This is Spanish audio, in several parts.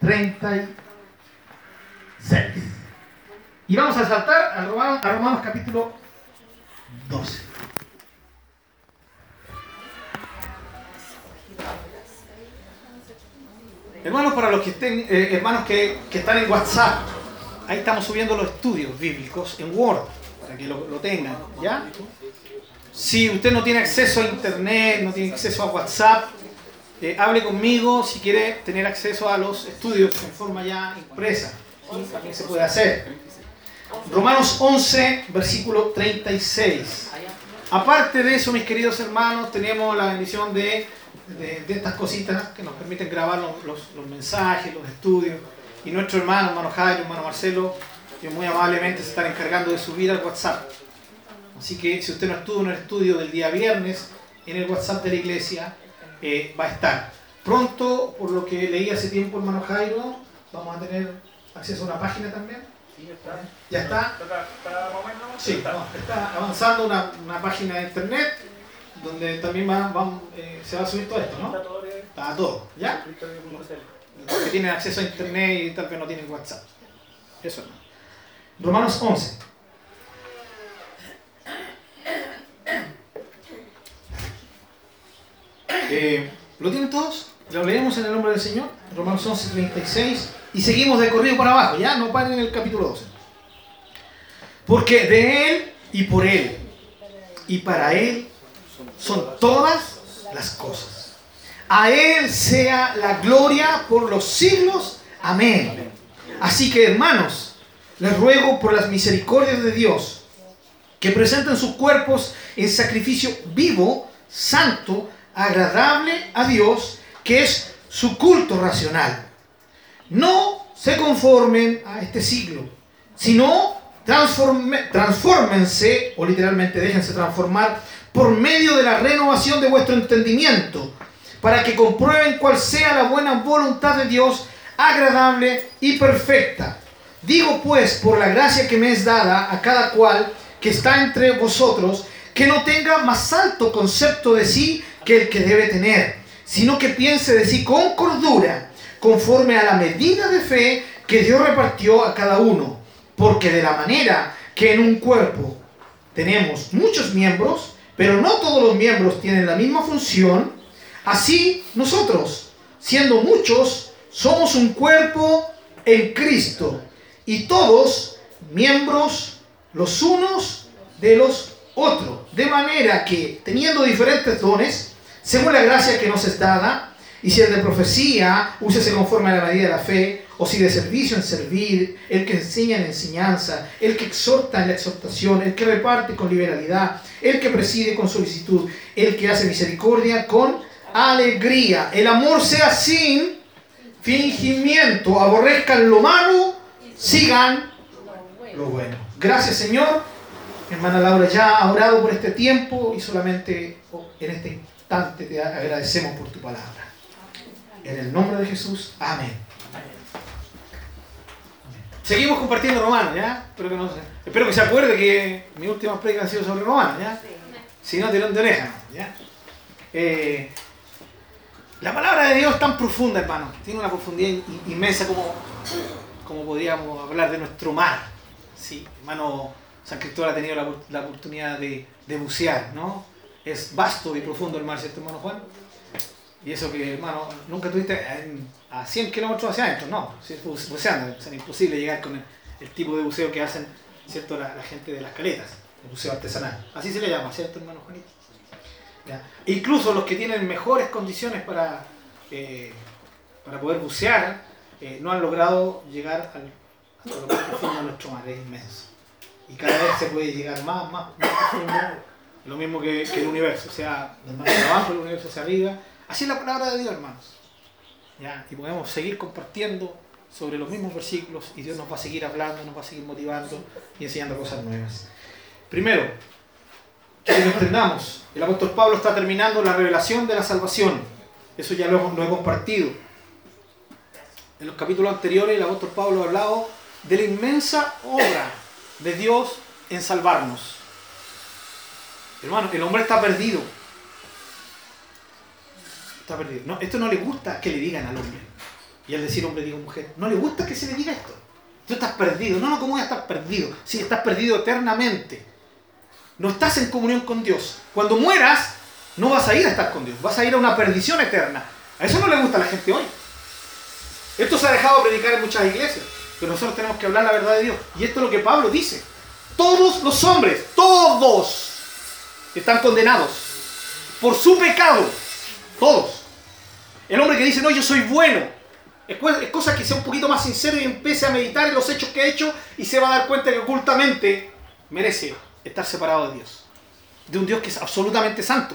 36. Y vamos a saltar a Romanos, a Romanos capítulo 12. Hermanos, para los que estén, eh, hermanos que, que, están en WhatsApp, ahí estamos subiendo los estudios bíblicos en Word, para que lo, lo tengan, ¿ya? Si usted no tiene acceso a internet, no tiene acceso a WhatsApp, eh, hable conmigo si quiere tener acceso a los estudios en forma ya impresa. También se puede hacer. Romanos 11, versículo 36. Aparte de eso, mis queridos hermanos, tenemos la bendición de de, estas cositas que nos permiten grabar los, los, mensajes, los estudios. Y nuestro hermano, hermano Jairo, hermano Marcelo, que muy amablemente se están encargando de subir al WhatsApp. Así que si usted no estuvo en el estudio del día viernes, en el WhatsApp de la iglesia eh, va a estar. Pronto, por lo que leí hace tiempo, hermano Jairo, vamos a tener acceso a una página también. Sí, está. ¿Ya está? Sí, está avanzando una, una página de internet donde también eh, se va a subir todo esto, ¿no? Está todo. Está todo, ¿ya? Los que tienen acceso a internet y tal vez no tienen WhatsApp. Eso no. Romanos 11. Eh, ¿Lo tienen todos? Lo leemos en el nombre del Señor, Romanos 11, 36, y seguimos de corrido para abajo, ya no paren en el capítulo 12. Porque de Él y por Él y para Él son todas las cosas. A Él sea la gloria por los siglos. Amén. Así que hermanos, les ruego por las misericordias de Dios que presenten sus cuerpos en sacrificio vivo, santo, agradable a Dios, que es su culto racional. No se conformen a este siglo, sino transformense, o literalmente déjense transformar por medio de la renovación de vuestro entendimiento, para que comprueben cuál sea la buena voluntad de Dios, agradable y perfecta. Digo pues, por la gracia que me es dada a cada cual que está entre vosotros, que no tenga más alto concepto de sí que el que debe tener, sino que piense de sí con cordura, conforme a la medida de fe que Dios repartió a cada uno. Porque de la manera que en un cuerpo tenemos muchos miembros, pero no todos los miembros tienen la misma función, así nosotros, siendo muchos, somos un cuerpo en Cristo y todos miembros los unos de los otros. De manera que, teniendo diferentes dones, según la gracia que nos es dada, y si el de profecía, úsese conforme a la medida de la fe, o si de servicio en servir, el que enseña en enseñanza, el que exhorta en la exhortación, el que reparte con liberalidad, el que preside con solicitud, el que hace misericordia con alegría. El amor sea sin fingimiento, aborrezcan lo malo, sigan lo bueno. Gracias Señor. Hermana Laura ya ha orado por este tiempo y solamente en este instante te agradecemos por tu palabra. En el nombre de Jesús, amén. Seguimos compartiendo Romanos, ¿ya? Espero que, no se, espero que se acuerde que mi última prédica ha sido sobre Romanos, ¿ya? Si no, tirón de oreja, ¿ya? Eh, la palabra de Dios es tan profunda, hermano. Tiene una profundidad inmensa como, como podríamos hablar de nuestro mar. Sí, hermano San Cristóbal ha tenido la, la oportunidad de, de bucear, ¿no? Es vasto y profundo el mar, ¿cierto, hermano Juan? Y eso que, hermano, nunca tuviste a 100 kilómetros hacia adentro, no, buceando, es imposible llegar con el, tipo de buceo que hacen, ¿cierto?, la, gente de las caletas, el buceo artesanal. Así se le llama, ¿cierto, hermano Juanito? incluso los que tienen mejores condiciones para, eh, para poder bucear, eh, no han logrado llegar al, a lo más profundo de nuestro mar, es inmenso. Y cada vez se puede llegar más, más, más profundo, lo mismo que, el universo, o sea, mar abajo, el universo hacia arriba, Así es la palabra de Dios, hermanos. ¿Ya? Y podemos seguir compartiendo sobre los mismos versículos y Dios nos va a seguir hablando, nos va a seguir motivando y enseñando cosas nuevas. Primero, que entendamos, el apóstol Pablo está terminando la revelación de la salvación. Eso ya lo, lo he compartido. En los capítulos anteriores el apóstol Pablo ha hablado de la inmensa obra de Dios en salvarnos. Hermano, el hombre está perdido está perdido. No, esto no le gusta que le digan al hombre. Y al decir hombre digo mujer, no le gusta que se le diga esto. Tú estás perdido. No, no, ¿cómo voy a estar perdido? Sí, estás perdido eternamente. No estás en comunión con Dios. Cuando mueras, no vas a ir a estar con Dios. Vas a ir a una perdición eterna. A eso no le gusta a la gente hoy. Esto se ha dejado predicar en muchas iglesias. Pero nosotros tenemos que hablar la verdad de Dios. Y esto es lo que Pablo dice. Todos los hombres, todos, están condenados por su pecado. Todos. El hombre que dice, no, yo soy bueno, es cosa que sea un poquito más sincero y empiece a meditar en los hechos que ha hecho y se va a dar cuenta que ocultamente merece estar separado de Dios. De un Dios que es absolutamente santo,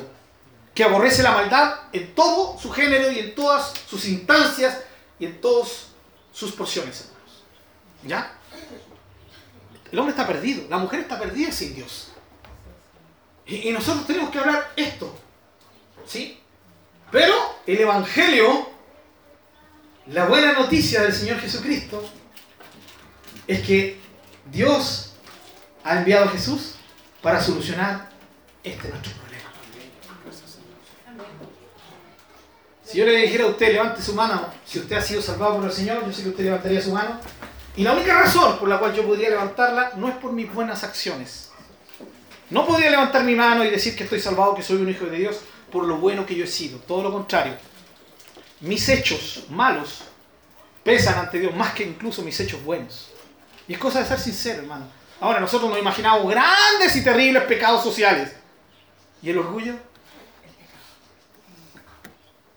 que aborrece la maldad en todo su género y en todas sus instancias y en todas sus porciones, hermanos. ¿Ya? El hombre está perdido, la mujer está perdida sin Dios. Y, nosotros tenemos que hablar esto. ¿Sí? Pero el Evangelio la buena noticia del Señor Jesucristo es que Dios ha enviado a Jesús para solucionar este nuestro problema. Si yo le dijera a usted, levante su mano, si usted ha sido salvado por el Señor, yo sé que usted levantaría su mano. Y la única razón por la cual yo podría levantarla no es por mis buenas acciones. No podría levantar mi mano y decir que estoy salvado, que soy un hijo de Dios, por lo bueno que yo he sido. Todo lo contrario mis hechos malos pesan ante Dios más que incluso mis hechos buenos. Y es cosa de ser sincero, hermano. Ahora, nosotros nos imaginamos grandes y terribles pecados sociales. ¿Y el orgullo?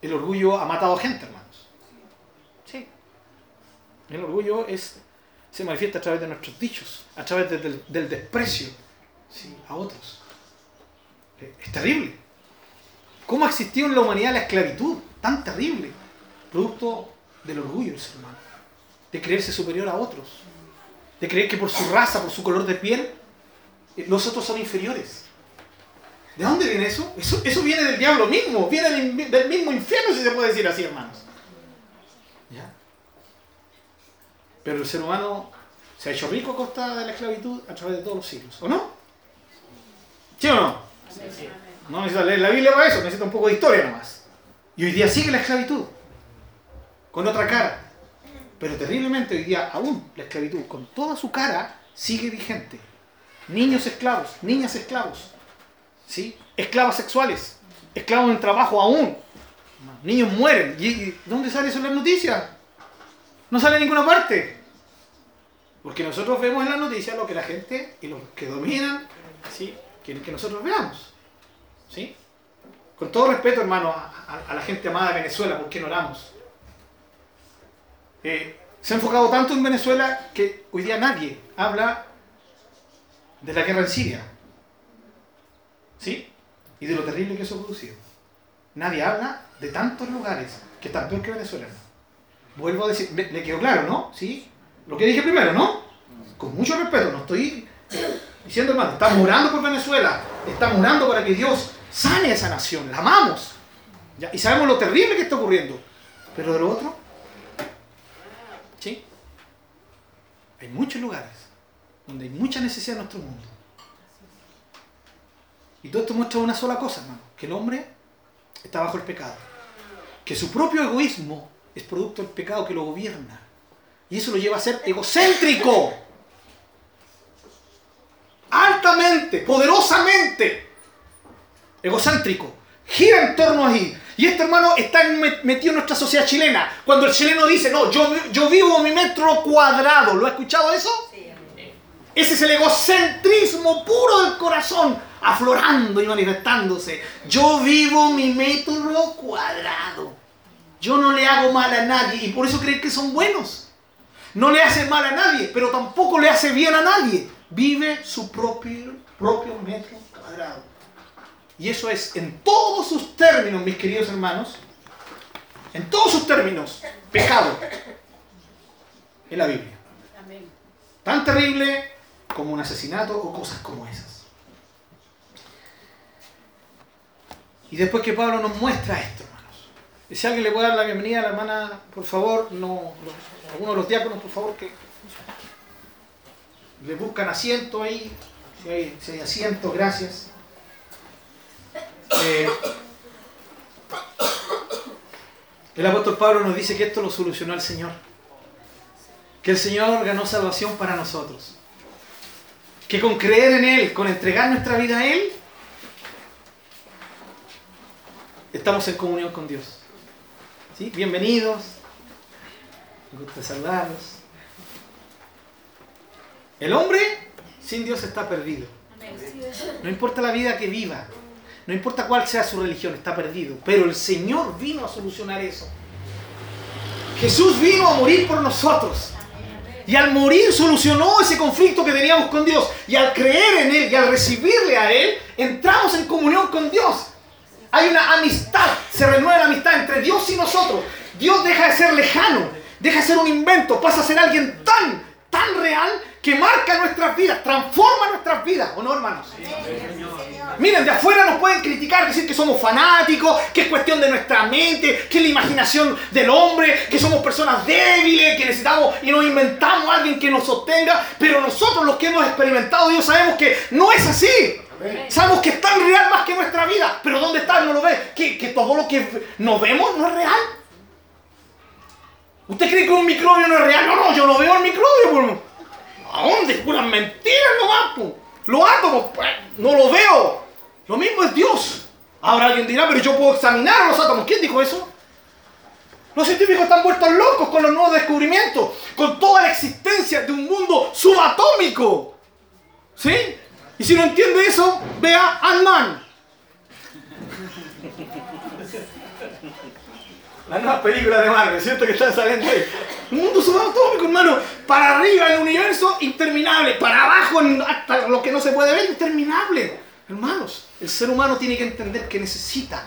El orgullo ha matado gente, hermanos. Sí. El orgullo es, se manifiesta a través de nuestros dichos, a través del, desprecio a otros. Es terrible. ¿Cómo ha existido en la humanidad la esclavitud? Tan terrible. Producto del orgullo del ser humano. De creerse superior a otros. De creer que por su raza, por su color de piel, eh, los otros son inferiores. ¿De dónde viene eso? Eso, eso viene del diablo mismo. Viene del, mismo infierno, si se puede decir así, hermanos. ¿Ya? Pero el ser humano se ha hecho rico a costa de la esclavitud a través de todos los siglos. ¿O no? ¿Sí o no? No necesita leer la Biblia para eso, necesita un poco de historia nomás. Y hoy día sigue la esclavitud, con otra cara. Pero terriblemente hoy día aún la esclavitud, con toda su cara, sigue vigente. Niños esclavos, niñas esclavos, ¿sí? esclavas sexuales, esclavos en trabajo aún. Niños mueren. ¿Y dónde sale eso en las noticias? No sale en ninguna parte. Porque nosotros vemos en las noticias lo que la gente y los que dominan ¿sí? Que nosotros veamos. ¿Sí? Con todo respeto, hermano, a, la gente amada de Venezuela, ¿por qué no oramos? Eh, se ha enfocado tanto en Venezuela que hoy día nadie habla de la guerra en Siria. ¿Sí? Y de lo terrible que eso ha producido. Nadie habla de tantos lugares que están peor que Venezuela. Vuelvo a decir, le quedó claro, ¿no? ¿Sí? Lo que dije primero, ¿no? Con mucho respeto, no estoy diciendo, hermano, estamos orando por Venezuela, estamos orando para que Dios sane a esa nación, la amamos. ¿ya? Y sabemos lo terrible que está ocurriendo. Pero de lo otro, ¿sí? Hay muchos lugares donde hay mucha necesidad en nuestro mundo. Y todo esto muestra una sola cosa, hermano, que el hombre está bajo el pecado. Que su propio egoísmo es producto del pecado que lo gobierna. Y eso lo lleva a ser egocéntrico. Altamente, poderosamente egocéntrico, gira en torno ahí. Y este hermano está metido en nuestra sociedad chilena. Cuando el chileno dice, no, yo, yo vivo mi metro cuadrado, ¿lo ha escuchado eso? Ese es el egocentrismo puro del corazón, aflorando y manifestándose. Yo vivo mi metro cuadrado. Yo no le hago mal a nadie y por eso creen que son buenos. No le hace mal a nadie, pero tampoco le hace bien a nadie. Vive su propio, propio metro cuadrado. Y eso es en todos sus términos, mis queridos hermanos, en todos sus términos, pecado en la Biblia. Tan terrible como un asesinato o cosas como esas. Y después que Pablo nos muestra esto, hermanos. Y si alguien le puede dar la bienvenida a la hermana, por favor, no, algunos de los diáconos, por favor, que le buscan asiento ahí. Si hay, si hay asiento, gracias. El apóstol Pablo nos dice que esto lo solucionó el Señor. Que el Señor ganó salvación para nosotros. Que con creer en Él, con entregar nuestra vida a Él, estamos en comunión con Dios. Bienvenidos. Me gusta saludarlos. El hombre sin Dios está perdido. No importa la vida que viva, no importa cuál sea su religión, está perdido. Pero el Señor vino a solucionar eso. Jesús vino a morir por nosotros. Y al morir solucionó ese conflicto que teníamos con Dios. Y al creer en Él y al recibirle a Él, entramos en comunión con Dios. Hay una amistad, se renueva la amistad entre Dios y nosotros. Dios deja de ser lejano, deja de ser un invento, pasa a ser alguien tan, tan real que marca nuestras vidas, transforma nuestras vidas, ¿o no, hermanos? Miren, de afuera nos pueden criticar, decir que somos fanáticos, que es cuestión de nuestra mente, que es la imaginación del hombre, que somos personas débiles, que necesitamos y nos inventamos a alguien que nos sostenga, pero nosotros los que hemos experimentado Dios sabemos que no es así. Sabemos que es tan real más que nuestra vida, pero ¿dónde está? No lo ve. Que, que todo lo que nos vemos no es real. ¿Usted cree que un microbio no es real? No, no, yo no veo el microbio. ¿A dónde? Puras mentiras nomás, po. Los átomos, pues, no lo veo. Lo mismo es Dios. Ahora alguien dirá, pero yo puedo examinar los átomos. ¿Quién dijo eso? Los científicos están vueltos locos con los nuevos descubrimientos, con toda la existencia de un mundo subatómico. ¿Sí? Y si no entiende eso, vea Ant-Man. La nueva película de Marvel, ¿cierto? Que están saliendo ahí. Un mundo subatómico, hermano. Para arriba el universo, interminable. Para abajo, hasta lo que no se puede ver, interminable. Hermanos, el ser humano tiene que entender que necesita.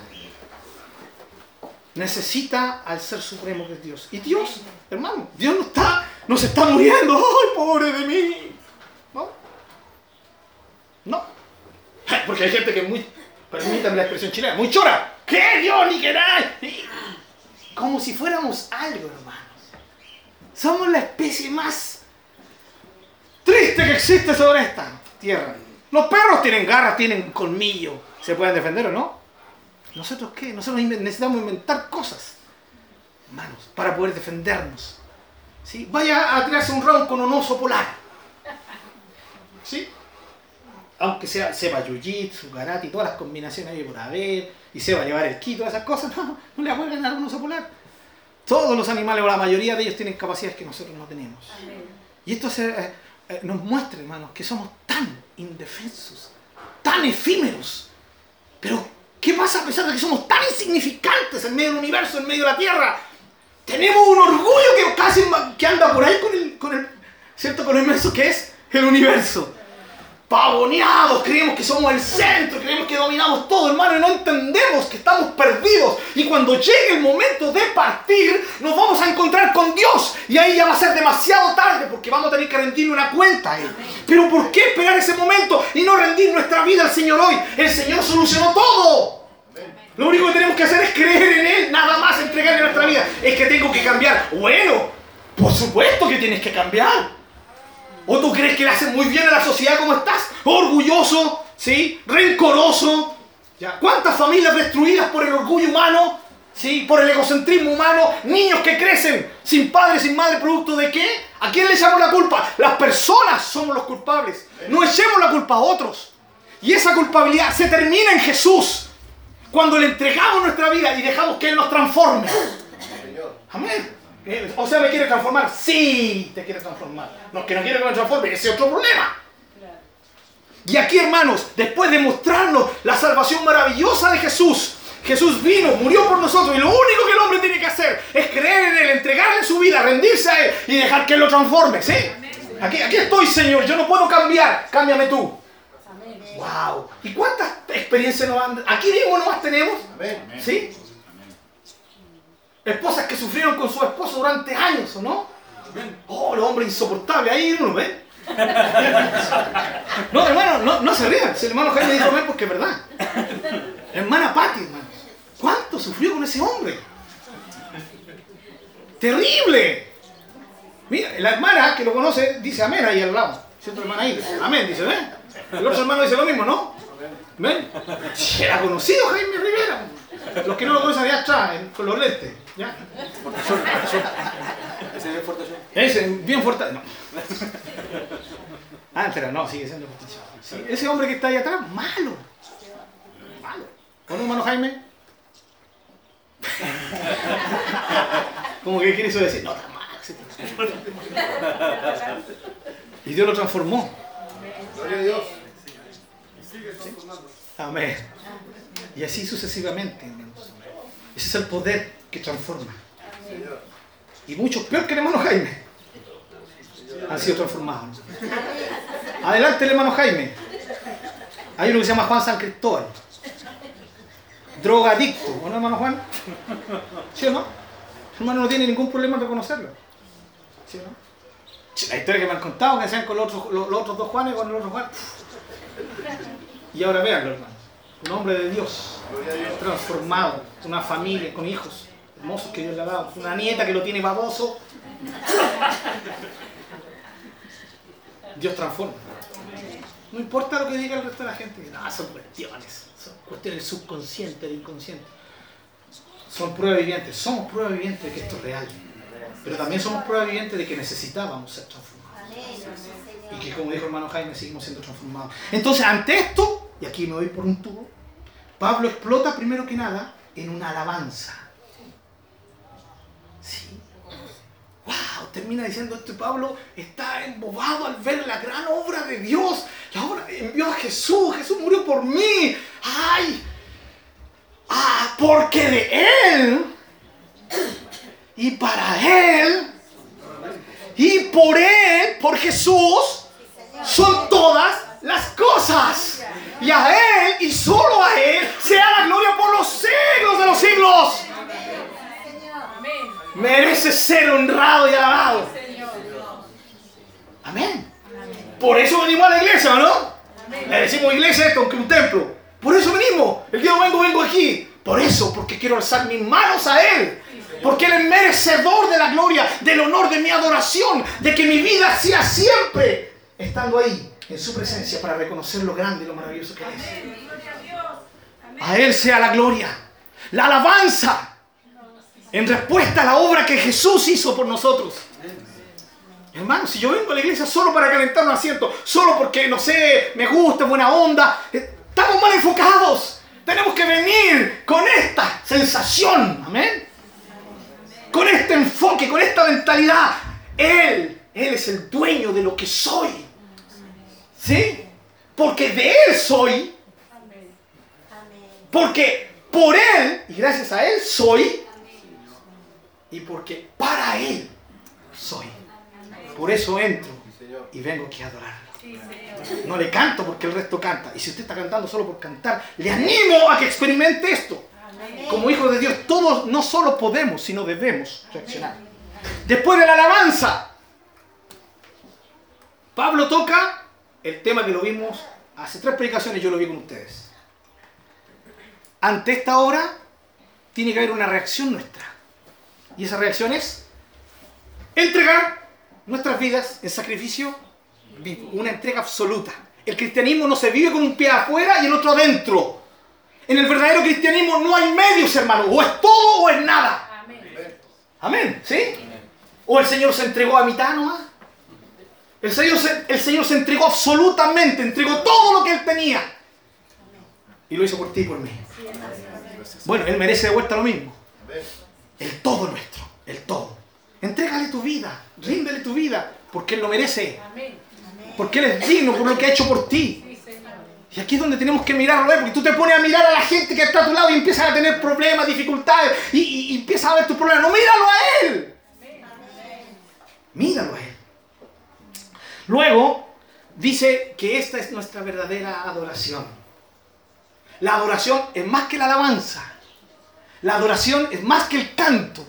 Necesita al ser supremo que es Dios. Y Dios, hermano, Dios no está, no se está muriendo. ¡Ay, pobre de mí! ¿No? No. Porque hay gente que muy, permítanme la expresión chilena, muy chora. ¿Qué Dios ni que nada? Como si fuéramos algo, hermanos. Somos la especie más triste que existe sobre esta tierra. Los perros tienen garras, tienen colmillo. ¿Se pueden defender o no? ¿Nosotros qué? Nosotros necesitamos inventar cosas, hermanos, para poder defendernos. ¿Sí? Vaya a tirarse un round con un oso polar. ¿Sí? Aunque sea, sepa jiu-jitsu, todas las combinaciones ahí por haber, y sepa llevar el todas esas cosas, no, no le va a poder ganar a un oso polar. Todos los animales, o la mayoría de ellos, tienen capacidades que nosotros no tenemos. Y esto se, eh, eh, nos muestra, hermanos, que somos tan indefensos, tan efímeros. Pero, ¿qué pasa a pesar de que somos tan insignificantes en medio del universo, en medio de la Tierra? Tenemos un orgullo que casi que anda por ahí con el, con el, ¿cierto? Con el inmenso que es el universo pavoneados, creemos que somos el centro, creemos que dominamos todo, hermano, y no entendemos que estamos perdidos. Y cuando llegue el momento de partir, nos vamos a encontrar con Dios. Y ahí ya va a ser demasiado tarde porque vamos a tener que rendirle una cuenta. Pero ¿por qué esperar ese momento y no rendir nuestra vida al Señor hoy? El Señor solucionó todo. Lo único que tenemos que hacer es creer en Él, nada más entregarle nuestra vida. Es que tengo que cambiar. Bueno, por supuesto que tienes que cambiar. ¿O tú crees que le hace muy bien a la sociedad como estás? Orgulloso, ¿sí? Rencoroso. ¿Ya? ¿Cuántas familias destruidas por el orgullo humano? ¿Sí? Por el egocentrismo humano. Niños que crecen sin padre, sin madre, producto de qué? ¿A quién le echamos la culpa? Las personas somos los culpables. No echemos la culpa a otros. Y esa culpabilidad se termina en Jesús. Cuando le entregamos nuestra vida y dejamos que Él nos transforme. Amén. O sea, ¿me quiere transformar? Sí, te quiere transformar. No, que no quiere que me transforme, ese es otro problema. Y aquí, hermanos, después de mostrarnos la salvación maravillosa de Jesús, Jesús vino, murió por nosotros y lo único que el hombre tiene que hacer es creer en Él, entregarle su vida, rendirse a Él y dejar que Él lo transforme. ¿Sí? Aquí, aquí estoy, Señor, yo no puedo cambiar, cámbiame tú. ¡Wow! ¿Y cuántas experiencias nos han... Aquí mismo nomás tenemos? ¿Sí? Esposas que sufrieron con su esposo durante años, ¿o no? Oh, el hombre insoportable, ahí uno ve. No, hermano, no, no se rían. Si el hermano Jaime dijo porque es verdad. Hermana Patti, hermano. ¿Cuánto sufrió con ese hombre? Terrible. Mira, la hermana que lo conoce dice amén ahí al lado. ¿Cierto, hermana ahí? Amén, dice, ¿ven? El otro hermano dice lo mismo, ¿no? ¿Ven? Era conocido Jaime Rivera. Los que no lo conocen allá atrás, con los lentes. ¿Ya? Ese es fuerte Ese, bien fuerte. No. Ah, pero no, sigue siendo Fortación. Sí, ese hombre que está ahí atrás, malo. Malo. ¿O no, hermano Jaime? Como que quiere eso decir, no, está malo. Y Dios lo transformó. Gloria a Dios. Amén. Y así sucesivamente, hermanos. Ese es el poder que transforma. Y muchos, peor que el hermano Jaime, han sido transformados. Adelante el hermano Jaime. Hay uno que se llama Juan San Cristóbal. Drogadicto, ¿o no, hermano Juan? ¿Sí o no? El hermano no tiene ningún problema en reconocerlo. ¿Sí o no? La historia que me han contado, que hacían con los otros, los otros dos Juanes, con el otro Juan. Y ahora véanlo, hermano. Un hombre de Dios, transformado, una familia, con hijos hermosos que Dios le ha dado. Una nieta que lo tiene baboso. Dios transforma. No importa lo que diga el resto de la gente, no, son cuestiones, son cuestiones subconscientes, del inconsciente. Son pruebas vivientes, somos pruebas vivientes de que esto es real. Pero también somos pruebas vivientes de que necesitábamos ser transformados. Y que como dijo hermano Jaime, seguimos siendo transformados. Entonces, ante esto, y aquí me voy por un tubo, Pablo explota primero que nada en una alabanza. Sí. Termina diciendo este Pablo está embobado al ver la gran obra de Dios. Y ahora envió a Jesús. Jesús murió por mí. ¡Ay! ¡Ah! Porque de Él y para Él y por Él, por Jesús, son todas las cosas. Y a Él y solo a Él sea la gloria por los siglos de los siglos. Merece ser honrado y alabado. Amén. Por eso venimos a la iglesia, ¿no? Le decimos iglesia esto, aunque un templo. Por eso venimos. El día domingo vengo aquí. Por eso, porque quiero alzar mis manos a Él. Porque Él es merecedor de la gloria, del honor, de mi adoración, de que mi vida sea siempre estando ahí, en su presencia, para reconocer lo grande y lo maravilloso que es. A Él sea la gloria, la alabanza, en respuesta a la obra que Jesús hizo por nosotros. Hermano, si yo vengo a la iglesia solo para calentar un asiento, solo porque, no sé, me gusta, buena onda, eh, estamos mal enfocados. Tenemos que venir con esta sensación, amén. Con este enfoque, con esta mentalidad. Él, Él es el dueño de lo que soy. ¿Sí? Porque de Él soy. Porque por Él y gracias a Él soy. Y porque para Él soy. Por eso entro y vengo aquí a adorarlo. No le canto porque el resto canta. Y si usted está cantando solo por cantar, le animo a que experimente esto. Como hijos de Dios, todos no solo podemos, sino debemos reaccionar. Después de la alabanza, Pablo toca el tema que lo vimos hace tres predicaciones, yo lo vi con ustedes. Ante esta hora, tiene que haber una reacción nuestra. Y esa reacción es entregar nuestras vidas en sacrificio vivo, una entrega absoluta. El cristianismo no se vive con un pie afuera y el otro adentro. En el verdadero cristianismo no hay medios, hermano. O es todo o es nada. Amén. ¿Sí? O el Señor se entregó a mitad nomás. El Señor, se, el Señor se entregó absolutamente, entregó todo lo que Él tenía. Y lo hizo por ti y por mí. Bueno, Él merece de vuelta lo mismo. El todo nuestro, el todo. Entrégale tu vida, ríndele tu vida, porque Él lo merece. Porque Él es digno por lo que ha hecho por ti. Y aquí es donde tenemos que mirarlo, ¿eh? porque tú te pones a mirar a la gente que está a tu lado y empiezas a tener problemas, dificultades, y, y, y empiezas a ver tus problemas. No, míralo a Él. Míralo a Él. Luego, dice que esta es nuestra verdadera adoración. La adoración es más que la alabanza. La adoración es más que el canto.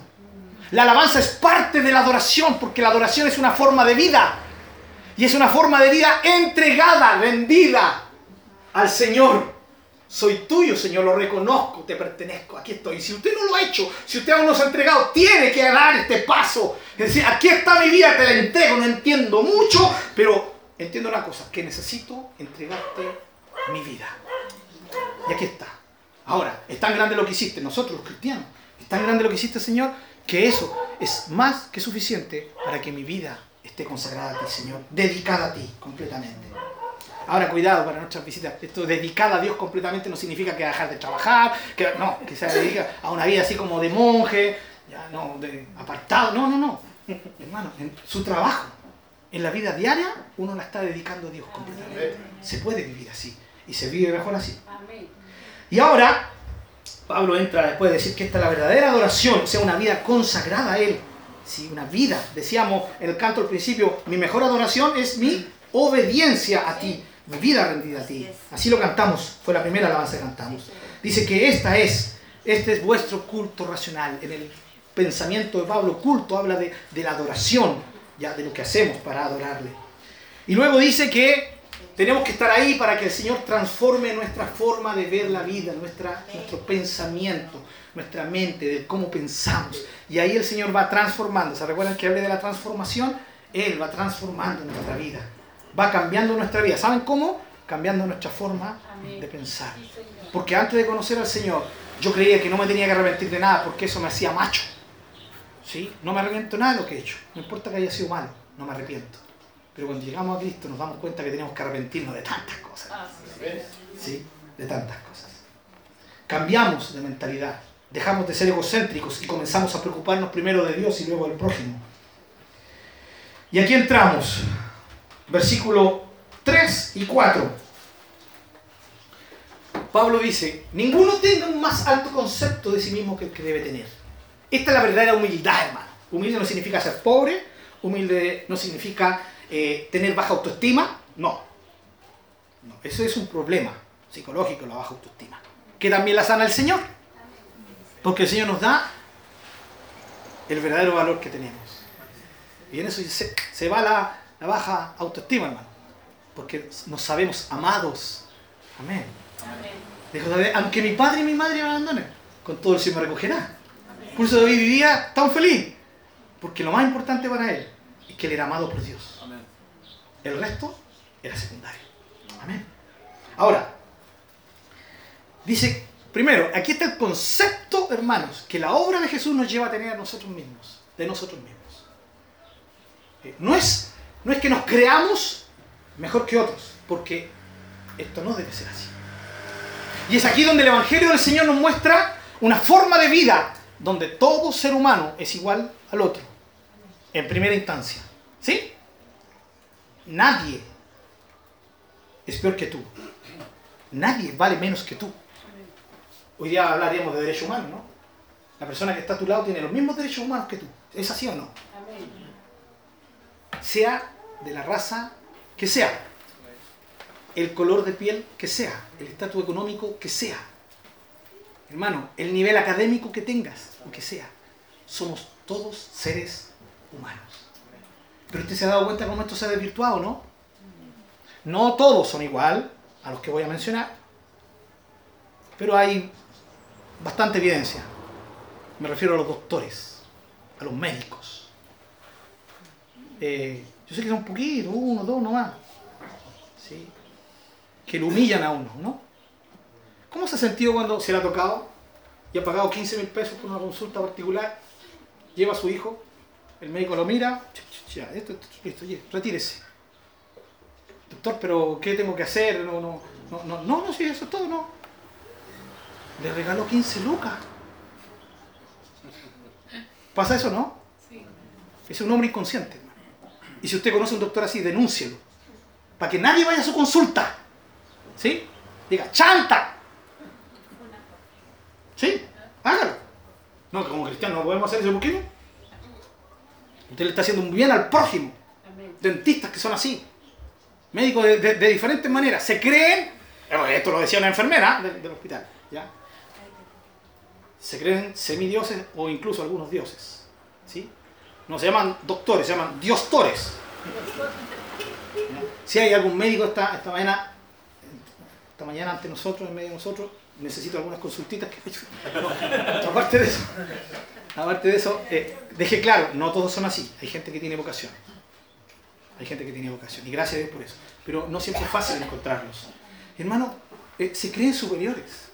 La alabanza es parte de la adoración porque la adoración es una forma de vida. Y es una forma de vida entregada, vendida al Señor. Soy tuyo, Señor, lo reconozco, te pertenezco, aquí estoy. Si usted no lo ha hecho, si usted aún no se ha entregado, tiene que dar este paso. Es decir, aquí está mi vida, te la entrego, no entiendo mucho, pero entiendo una cosa, que necesito entregarte mi vida. Y aquí está. Ahora, es tan grande lo que hiciste, nosotros los cristianos, es tan grande lo que hiciste, Señor, que eso es más que suficiente para que mi vida esté consagrada a ti, Señor, dedicada a ti completamente. Ahora, cuidado para nuestras visitas. Esto dedicada a Dios completamente no significa que dejar de trabajar, que no, que se dedica a una vida así como de monje, ya no, de apartado. No, no, no. Hermano, en su trabajo, en la vida diaria, uno la está dedicando a Dios completamente. Se puede vivir así y se vive mejor así. Y ahora, Pablo entra después de decir que esta es la verdadera adoración, o sea, una vida consagrada a Él. Sí, una vida. Decíamos en el canto al principio, mi mejor adoración es mi obediencia a ti mi vida rendida a ti. Así lo cantamos, fue la primera alabanza que cantamos. Dice que esta es, este es vuestro culto racional. En el pensamiento de Pablo, culto habla de, la adoración, ya de lo que hacemos para adorarle. Y luego dice que tenemos que estar ahí para que el Señor transforme nuestra forma de ver la vida, nuestra, nuestro pensamiento, nuestra mente, de cómo pensamos. Y ahí el Señor va transformando. ¿Se recuerdan que hablé de la transformación? Él va transformando nuestra vida va cambiando nuestra vida. ¿Saben cómo? Cambiando nuestra forma de pensar. Porque antes de conocer al Señor, yo creía que no me tenía que arrepentir de nada porque eso me hacía macho. ¿Sí? No me arrepiento nada de lo que he hecho. No importa que haya sido malo, no me arrepiento. Pero cuando llegamos a Cristo nos damos cuenta que tenemos que arrepentirnos de tantas cosas. Ah, ¿Sí? De tantas cosas. Cambiamos de mentalidad. Dejamos de ser egocéntricos y comenzamos a preocuparnos primero de Dios y luego del prójimo. Y aquí entramos versículo 3 y 4. Pablo dice, ninguno tenga un más alto concepto de sí mismo que el que debe tener. Esta es la verdadera humildad, hermano. Humilde no significa ser pobre, humilde no significa eh, tener baja autoestima, no. no. Eso es un problema psicológico, la baja autoestima. Que también la sana el Señor. Porque el Señor nos da el verdadero valor que tenemos. Y en eso se, se va la, la baja autoestima, hermano. Porque nos sabemos amados. Amén. Amén. aunque mi padre y mi madre me abandonen, con todo el Señor me recogerá. Por eso David vivía tan feliz. Porque lo más importante para él es que él era amado por Dios. El resto era secundario. Amén. Ahora, dice, primero, aquí está el concepto, hermanos, que la obra de Jesús nos lleva a tener a nosotros mismos, de nosotros mismos. Eh, no es no es que nos creamos mejor que otros, porque esto no debe ser así. Y es aquí donde el Evangelio del Señor nos muestra una forma de vida donde todo ser humano es igual al otro, en primera instancia. ¿Sí? Nadie es peor que tú. Nadie vale menos que tú. Hoy día hablaríamos de derechos humanos, ¿no? La persona que está a tu lado tiene los mismos derechos humanos que tú. ¿Es así o no? sea de la raza que sea, el color de piel que sea, el estatus económico que sea. Hermano, el nivel académico que tengas, o que sea, somos todos seres humanos. Pero usted se ha dado cuenta cómo esto se ha desvirtuado, ¿no? No todos son igual a los que voy a mencionar, pero hay bastante evidencia. Me refiero a los doctores, a los médicos eh, yo sé que son poquitos, uno, dos nomás, ¿sí? que lo humillan a uno, ¿no? ¿Cómo se ha sentido cuando se le ha tocado y ha pagado 15 mil pesos por una consulta particular? Lleva a su hijo, el médico lo mira, ya, esto, esto, listo, retírese. Doctor, pero ¿qué tengo que hacer? No, no, no, no, no, no, sí, eso es todo, no. Le regaló 15 lucas. ¿Pasa eso, no? Sí. Es un hombre inconsciente. Y si usted conoce a un doctor así, denúncielo. Para que nadie vaya a su consulta. ¿Sí? Diga, chanta. ¿Sí? Hágalo. No, que como cristiano no podemos hacer eso. ¿Por qué Usted le está haciendo un bien al prójimo. Dentistas que son así. Médicos de, diferentes maneras. Se creen, esto lo decía una enfermera del, del hospital, ¿ya? Se creen semidioses o incluso algunos dioses. ¿Sí? No se llaman doctores, se llaman diostores. Si hay algún médico esta, esta mañana, esta mañana ante nosotros, en medio de nosotros, necesito algunas consultitas. aparte de eso, aparte de eso, eh, deje claro, no todos son así. Hay gente que tiene vocación. Hay gente que tiene vocación. Y gracias a Dios por eso. Pero no siempre es fácil encontrarlos. Hermano, eh, se creen superiores.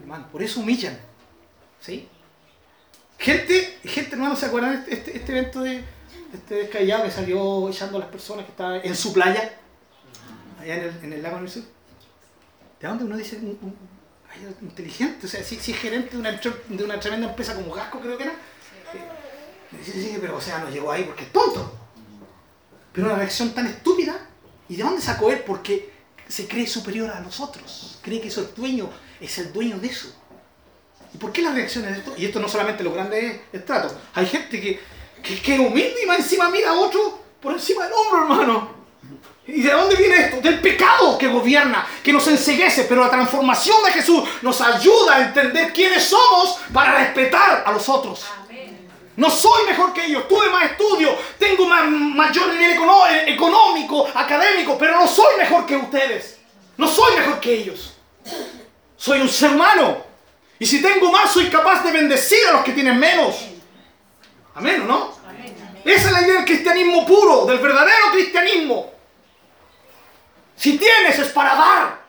Hermano, por eso humillan. ¿Sí? Gente, gente, hermano, ¿se acuerdan de este, este evento de este descallado que salió echando a las personas que estaban en su playa? Allá en el, en el lago en el sur. ¿De dónde uno dice un, un- inteligente? O sea, si, si es gerente de una, de una tremenda empresa como Gasco, creo que era. eh, dice, sí, pero o sea, no llegó ahí porque es tonto. Pero una reacción tan estúpida. ¿Y de dónde sacó él? Porque se cree superior a los otros. Cree que eso es dueño, es el dueño de eso. ¿Y por qué las reacciones de esto? Y esto no solamente los grandes estratos. Hay gente que, que, que es humilde y más encima mira a otro por encima del hombro, hermano. ¿Y de dónde viene esto? Del pecado que gobierna, que nos enseguece, pero la transformación de Jesús nos ayuda a entender quiénes somos para respetar a los otros. No soy mejor que ellos, tuve más estudio, tengo ma- mayor nivel económico, académico, pero no soy mejor que ustedes. No soy mejor que ellos. Soy un ser humano. Y si tengo más, soy capaz de bendecir a los que tienen menos. Amén, ¿o ¿no? Esa es la idea del cristianismo puro, del verdadero cristianismo. Si tienes es para dar.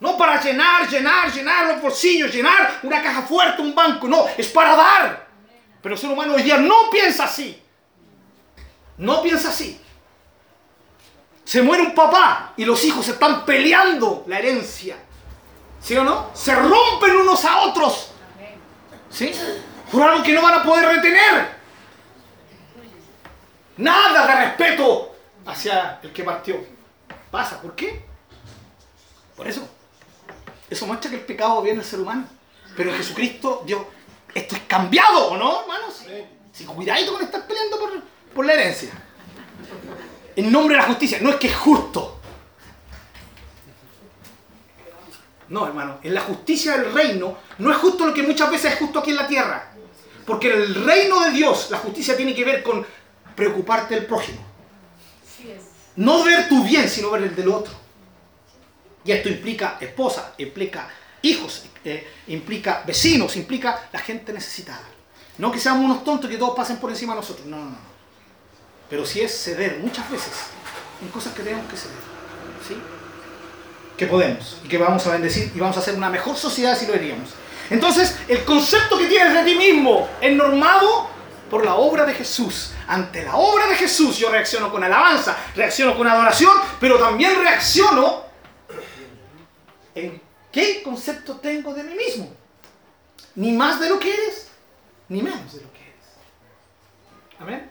No para llenar, llenar, llenar los bolsillos, llenar una caja fuerte, un banco. No, es para dar. Pero el ser humano hoy día no piensa así. No piensa así. Se muere un papá y los hijos están peleando la herencia. ¿Sí o no? Se rompen unos a otros. ¿Sí? Por algo que no van a poder retener. Nada de respeto hacia el que partió. Pasa. ¿Por qué? Por eso. Eso muestra que el pecado viene del ser humano. Pero Jesucristo dio. Esto es cambiado, ¿o no, hermanos? Sí, cuidadito con estar peleando por, por la herencia. En nombre de la justicia. No es que es justo. No, hermano. En la justicia del reino no es justo lo que muchas veces es justo aquí en la tierra. Porque el reino de Dios la justicia tiene que ver con preocuparte del prójimo. No ver tu bien, sino ver el del otro. Y esto implica esposa, implica hijos, eh, implica vecinos, implica la gente necesitada. No que seamos unos tontos que todos pasen por encima de nosotros. No, no, no. Pero sí es ceder muchas veces en cosas que tenemos que ceder. ¿Sí? Que podemos y que vamos a bendecir y vamos a hacer una mejor sociedad si lo haríamos. Entonces, el concepto que tienes de ti mismo es normado por la obra de Jesús. Ante la obra de Jesús yo reacciono con alabanza, reacciono con adoración, pero también reacciono en qué concepto tengo de mí mismo. Ni más de lo que eres, ni menos de lo que eres. Amén.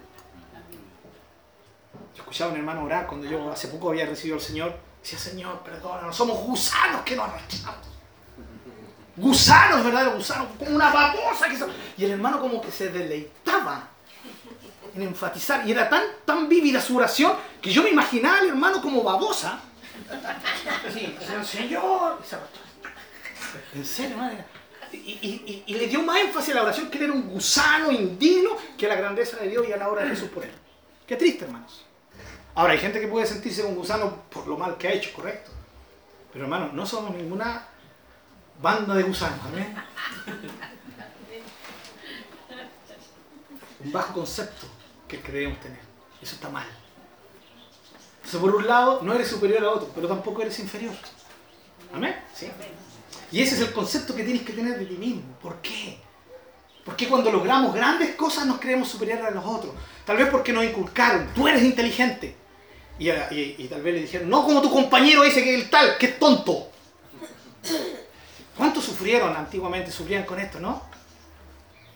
Yo escuchaba a un hermano orar cuando yo hace poco había recibido al Señor. Decía, Señor, perdónanos, somos gusanos que nos arrastramos. Gusanos, ¿verdad? Gusanos, como una babosa que Y el hermano como que se deleitaba en enfatizar. Y era tan, tan vívida su oración que yo me imaginaba al hermano como babosa. Decía, Señor. En serio. Y, y- y- y le dio más énfasis a la oración que él era un gusano indigno que a la grandeza de Dios y a la obra de Jesús por él. Qué triste, hermanos. Ahora, hay gente que puede sentirse un gusano por lo mal que ha hecho, correcto. Pero hermanos, no somos ninguna banda de gusanos, amén. Un bajo concepto que creemos tener. Eso está mal. Entonces, por un lado, no eres superior a otro, pero tampoco eres inferior. Amén. ¿Sí? Y ese es el concepto que tienes que tener de ti mismo. ¿Por qué? Porque cuando logramos grandes cosas nos creemos superiores a los otros. Tal vez porque nos inculcaron, tú eres inteligente. Y, y- y tal vez le dijeron, no como tu compañero ese que es el tal, que es tonto. ¿Cuántos sufrieron antiguamente, sufrían con esto, no?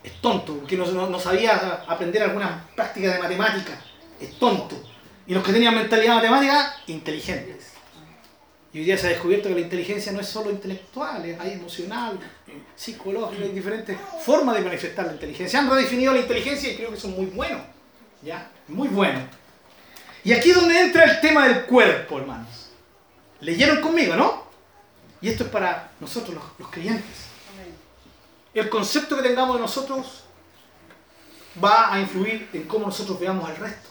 Es tonto, que no, sabía aprender algunas prácticas de matemática. Es tonto. Y los que tenían mentalidad matemática, inteligentes. Y hoy día se ha descubierto que la inteligencia no es solo intelectual, hay emocional, eh, psicológica, hay diferentes formas de manifestar la inteligencia. Han redefinido la inteligencia y creo que son muy buenos. ¿Ya? Muy buenos. Y aquí es donde entra el tema del cuerpo, hermanos. Leyeron conmigo, ¿no? Y esto es para nosotros los, los creyentes. El concepto que tengamos de nosotros va a influir en cómo nosotros veamos al resto.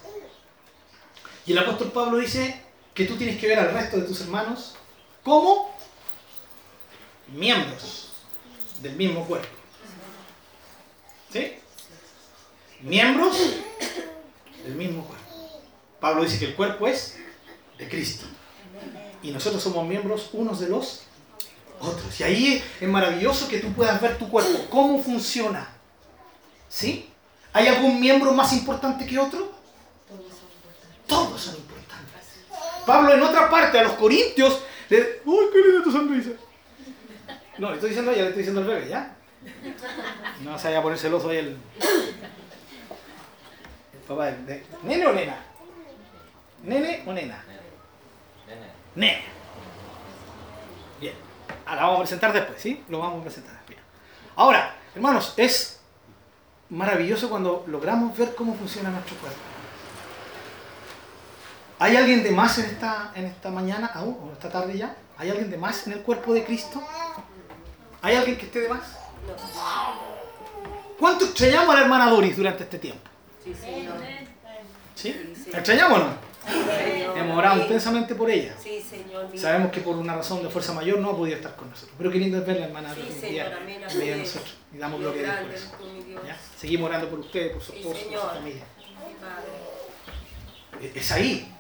Y el apóstol Pablo dice que tú tienes que ver al resto de tus hermanos como miembros del mismo cuerpo. ¿Sí? Miembros del mismo cuerpo. Pablo dice que el cuerpo es de Cristo. Y nosotros somos miembros unos de los Otros. Y ahí es maravilloso que tú puedas ver tu cuerpo, cómo funciona. ¿Sí? ¿Hay algún miembro más importante que otro? Todos son importantes. Pablo en otra parte a los corintios le... ¡Uy, qué linda tu sonrisa! No, le estoy diciendo a ella, le estoy diciendo al bebé, ¿ya? No se vaya a poner celoso ahí el... el papá de... ¿Nene o nena? ¿Nene o nena? Nene. Nene. Bien. Ahora vamos a presentar después, ¿sí? Lo vamos a presentar después. Ahora, hermanos, es maravilloso cuando logramos ver cómo funciona nuestro cuerpo. ¿Hay alguien de más en esta, en esta mañana aún, o esta tarde ya? ¿Hay alguien de más en el cuerpo de Cristo? ¿Hay alguien que esté de más? ¿Cuánto extrañamos a la hermana Doris durante este tiempo? Sí. ¿Sí? ¿La extrañamos o no? Hemos orado intensamente por ella. Sí, Señor. Sabemos que por una razón de fuerza mayor no ha podido estar con nosotros. Pero qué lindo es ver la hermana Sí, Doris Señor, día- amén, en así medio de nosotros. Y damos gloria a Dios. Seguimos orando por ustedes, por su Sí, esposo, por su familia. Padre. Es ahí.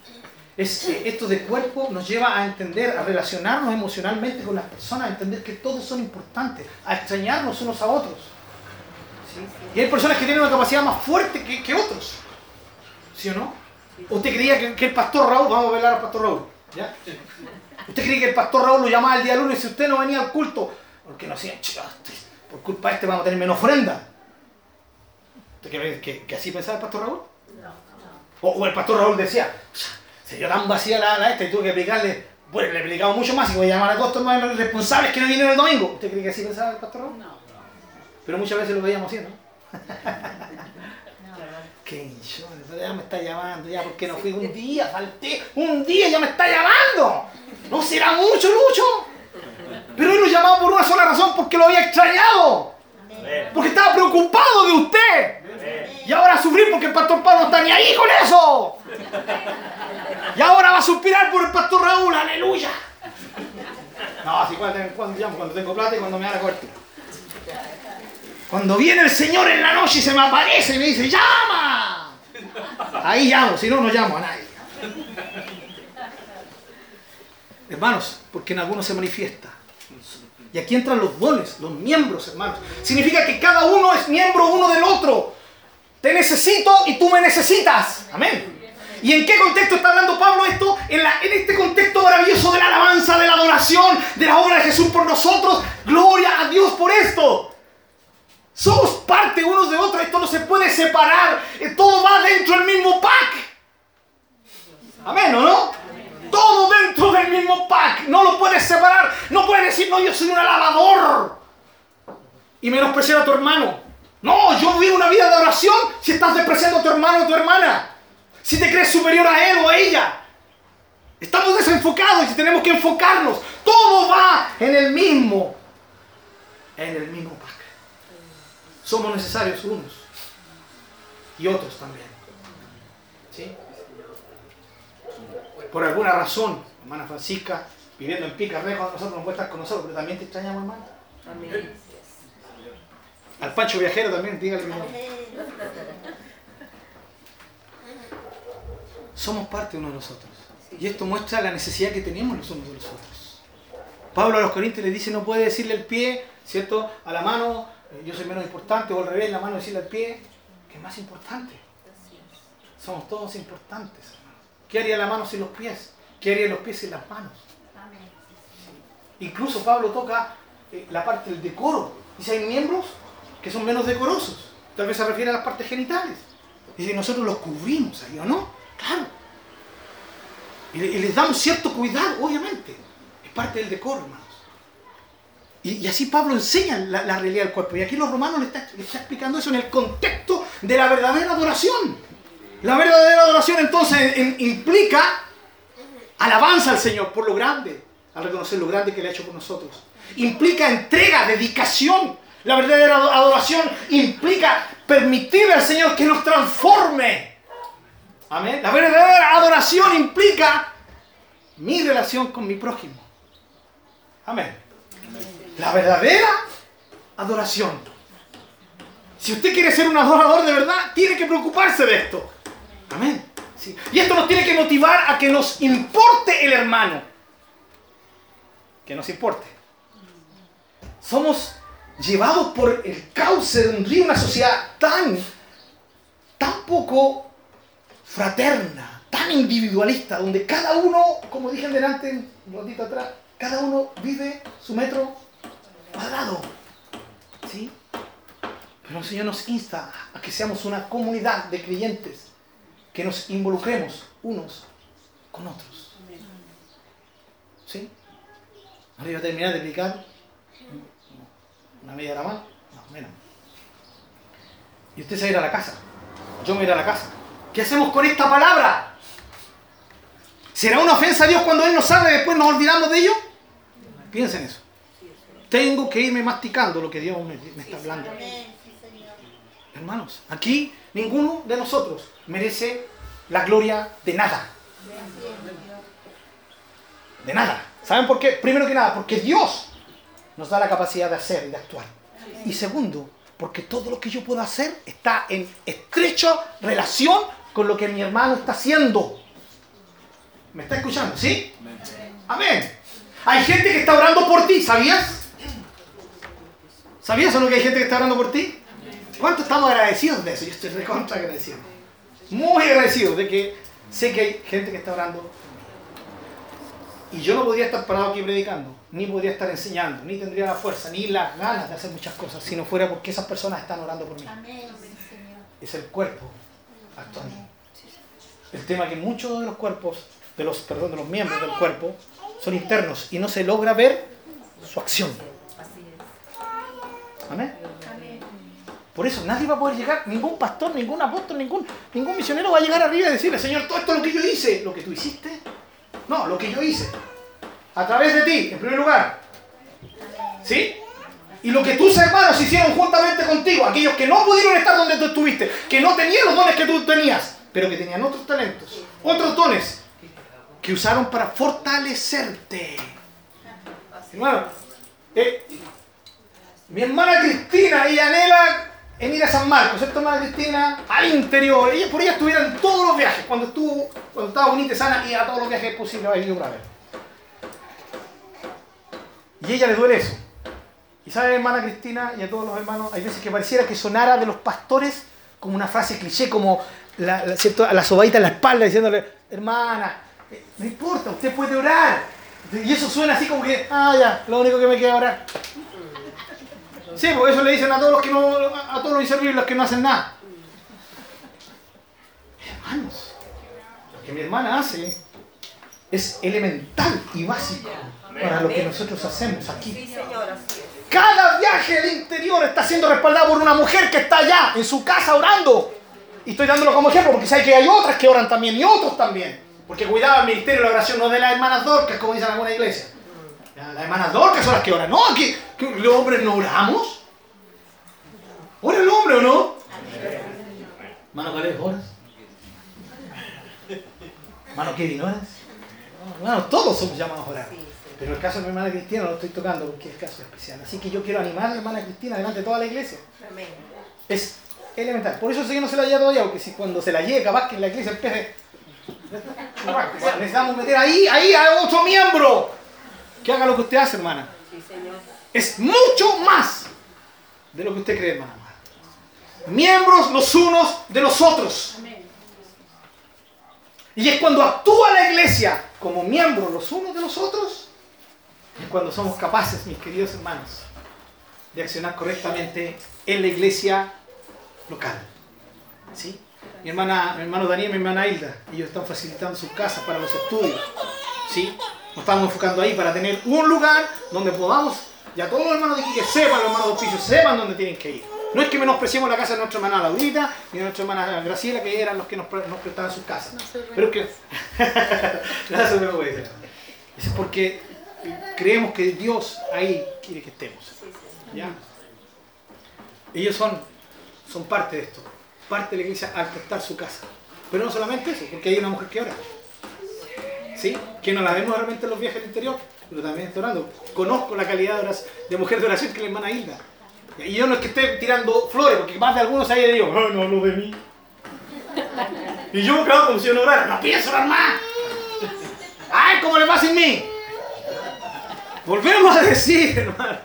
Es, eh, esto de cuerpo nos lleva a entender, a relacionarnos emocionalmente con las personas, a entender que todos son importantes, a extrañarnos unos a otros. ¿sí? Y hay personas que tienen una capacidad más fuerte que, que otros. ¿Sí o no? ¿Usted creía que, que el pastor Raúl, vamos a velar al pastor Raúl, ¿ya? ¿Usted creía que el pastor Raúl lo llamaba el día lunes y si usted no venía al culto? Porque no hacía, "Ch, este, por culpa de este vamos a tener menos ofrenda. ¿Usted cree que, que así pensaba el pastor Raúl? O, o el pastor Raúl decía, se dio tan vacía la, la esta y tuve que explicarle, bueno, le explicaba mucho más y voy a llamar a todos hermanos responsables que no vinieron el domingo. ¿Usted cree que así pensaba el pastor Raúl? No. Pero muchas veces lo veíamos así, ¿no? Qué hinchón, ya me está llamando, ya porque no fui un día, falté un día, ya me está llamando. ¿No será mucho, Lucho? Pero él lo llamaba por una sola razón, porque lo había extrañado. Porque estaba preocupado de usted. Y ahora a sufrir porque el pastor Pablo no está ni ahí con eso. Y ahora va a suspirar por el pastor Raúl, aleluya. No, así cuando, cuando llamo, cuando tengo plata y cuando me da la cobertura. Cuando viene el Señor en la noche y se me aparece y me dice, llama. Ahí llamo, si no, no llamo a nadie. Hermanos, porque en algunos se manifiesta. Y aquí entran los dones, los miembros, hermanos. Significa que cada uno es miembro uno del otro. Te necesito y tú me necesitas. Amén. ¿Y en qué contexto está hablando Pablo esto? En, la- en este contexto maravilloso de la alabanza, de la adoración, de la obra de Jesús por nosotros. Gloria a Dios por esto. Somos parte unos de otros. Esto no se puede separar. Eh, Todo va dentro del mismo pack. Amén, ¿o no? Todo dentro del mismo pack. No lo puedes separar. No puedes decir, no, yo soy un alabador. Y menospreciar a tu hermano. No, yo vivo una vida de oración si estás despreciando a tu hermano o tu hermana. Si te crees superior a él o a ella. Estamos desenfocados y tenemos que enfocarnos. Todo va en el mismo. En el mismo. Somos necesarios unos. Y otros también. ¿Sí? Por alguna razón, hermana Francisca, viviendo en Picarrejo, nosotros no puede estar con nosotros, pero también te extrañamos, hermano. Amén. Al Pancho Viajero también, dígale que no. Somos parte uno de nosotros. Y esto muestra la necesidad que tenemos los unos de los otros. Pablo a los Corintios le dice, no puede decirle el pie, ¿cierto? A la mano, eh, yo soy menos importante, o al revés, la mano decirle al pie, que es más importante. Somos todos importantes, hermano. ¿Qué haría la mano sin los pies? ¿Qué harían los pies sin las manos? Incluso Pablo toca eh, la parte del decoro. Dice, hay miembros que son menos decorosos. Tal vez se refiere a las partes genitales. Y nosotros los cubrimos ahí, ¿o no? Claro. Y, le- y les damos cierto cuidado, obviamente. Es parte del decoro, hermanos. Y, así Pablo enseña la, realidad del cuerpo. Y aquí los romanos le le está explicando eso en el contexto de la verdadera adoración. La verdadera adoración entonces en- implica alabanza al Señor por lo grande, al reconocer lo grande que Él ha hecho por nosotros. Implica entrega, dedicación. La verdadera ado- adoración implica permitirle al Señor que nos transforme. Amén. La verdadera adoración implica mi relación con mi prójimo. Amén. La verdadera adoración. Si usted quiere ser un adorador de verdad, tiene que preocuparse de esto. Amén. Sí. Y esto nos tiene que motivar a que nos importe el hermano. Que nos importe. somos llevados por el cauce de un río, una sociedad tan, tan poco fraterna, tan individualista, donde cada uno, como dije delante, un ratito atrás, cada uno vive su metro ¿Sí? Pero el Señor nos insta a que seamos una comunidad de creyentes, que nos involucremos unos con otros. ¿Sí? Ahora voy a terminar de explicar una media hora más, no, menos. Y usted se va a ir a la casa. Yo me voy a la casa. ¿Qué hacemos con esta palabra? ¿Será una ofensa a Dios cuando Él nos habla y después nos olvidamos de ello? Piensen eso. Tengo que irme masticando lo que Dios me, me está hablando. Hermanos, aquí ninguno de nosotros merece la gloria de nada. De nada. ¿Saben por qué? Primero que nada, porque Dios nos da la capacidad de hacer y de actuar. Y segundo, porque todo lo que yo puedo hacer está en estrecha relación con lo que mi hermano está haciendo. ¿Me está escuchando? ¿Sí? Amén. Hay gente que está orando por ti, ¿sabías? ¿Sabías o no que hay gente que está orando por ti? ¿Cuánto estamos agradecidos de eso? Yo estoy recontra agradecido. Muy agradecido de que sé que hay gente que está orando. Y yo no podría estar parado aquí predicando, ni podría estar enseñando, ni tendría la fuerza, ni las ganas de hacer muchas cosas, si no fuera porque esas personas están orando por mí. Es el cuerpo actuando. El tema que muchos de los cuerpos, de los, perdón, de los miembros del cuerpo, son internos y no se logra ver su acción. Amén. Por eso nadie va a poder llegar, ningún pastor, ningún apóstol, ningún, ningún misionero va a llegar arriba y decirle, Señor, todo esto es lo que yo hice. ¿Lo que tú hiciste? No, lo que yo hice. A través de ti, en primer lugar. ¿Sí? Y lo que tus hermanos hicieron juntamente contigo, aquellos que no pudieron estar donde tú estuviste, que no tenían los dones que tú tenías, pero que tenían otros talentos, otros dones, que usaron para fortalecerte. Hermano, eh, mi hermana Cristina y anhela en ir a San Marcos, ¿cierto, hermana Cristina? Al interior. Ella, por ella estuvieron todos los viajes. Cuando estuvo, cuando estaba bonita y sana, y a todos los viajes posibles a ir una vez. Y ella le duele eso. Y sabe, hermana Cristina, y a todos los hermanos, hay veces que pareciera que sonara de los pastores como una frase cliché, como la, la, ¿cierto? la sobadita en la espalda diciéndole, hermana, eh, no importa, usted puede orar. Y eso suena así como que, ah, ya, lo único que me queda orar. Sí, porque eso le dicen a todos los que no, a todos los inservibles que no hacen nada. Hermanos, lo que mi hermana hace es elemental y básico para lo que nosotros hacemos aquí. Cada viaje del interior está siendo respaldado por una mujer que está allá en su casa orando. Y estoy dándolo como ejemplo porque sé que hay otras que oran también y otros también. Porque cuidado, el ministerio de la oración no es de las hermanas Dorcas, como dicen algunas iglesias. Las hermanas Dorcas son las que oran. No, aquí los hombres no oramos. ¿Ora el hombre o no? Mano, ¿cuáles horas? Mano, ¿qué horas? Hermano, todos somos llamados a orar. Pero el caso de mi hermana Cristina no lo estoy tocando porque es caso especial. Así que yo quiero animar a la hermana Cristina delante de toda la iglesia. Es elemental. Por eso el Señor no se la lleva todavía, porque si cuando se la lleve, capaz que en la iglesia empiece. Necesitamos meter ahí, ahí a otro miembro que haga lo que usted hace, hermana. Es mucho más de lo que usted cree, hermana. Miembros los unos de los otros. Y es cuando actúa la iglesia como miembros los unos de los otros, es cuando somos capaces, mis queridos hermanos, de accionar correctamente en la iglesia local. ¿Sí? Mi, hermana, mi hermano Daniel y mi hermana Hilda, ellos están facilitando sus casas para los estudios. ¿Sí? Nos estamos enfocando ahí para tener un lugar donde podamos, ya todos los hermanos de aquí que sepan, los hermanos de oficio, sepan dónde tienen que ir. No es que menospreciemos la casa de nuestra hermana Laurita ni de nuestra hermana Graciela, que eran los que nos, nos prestaban sus casas. Pero es que. Nada se me puede. Es porque creemos que Dios ahí quiere que estemos. ¿Ya? Ellos son, son parte de esto. Parte de la iglesia al prestar su casa. Pero no solamente eso, porque hay una mujer que ora. ¿Sí? Que no la vemos realmente en los viajes al interior, pero también está orando. Conozco la calidad de, oración, de mujer de oración que la hermana Hilda. Y yo no es que esté tirando flores, porque más de algunos ahí digo, oh, no hablo de mí. Y yo, claro, como si yo no orara, no pienso orar más. Ay, ¿cómo le va sin mí? Volvemos a decir, hermano.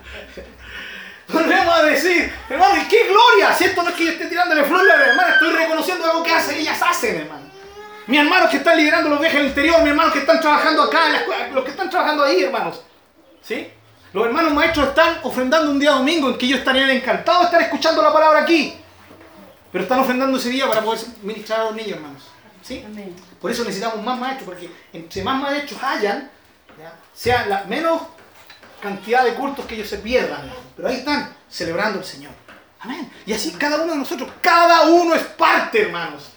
volvemos a decir, hermano, ¿y qué gloria? Si esto no es que yo esté tirándole flores a la hermana, estoy reconociendo algo que hacen, ellas hacen, hermano. Mis hermanos que están liderando los viajes al interior, mis hermanos que están trabajando acá en la escuela, los que están trabajando ahí, hermanos. ¿Sí? Los hermanos maestros están ofrendando un día domingo en que ellos estarían encantados de estar escuchando la palabra aquí. Pero están ofrendando ese día para poder ministrar a los niños, hermanos. ¿Sí? Amén. Por eso necesitamos más maestros, porque entre más maestros hayan, ¿ya? sea la menos cantidad de cultos que ellos se pierdan. Pero ahí están, celebrando al Señor. Amén. Y así cada uno de nosotros, cada uno es parte, hermanos.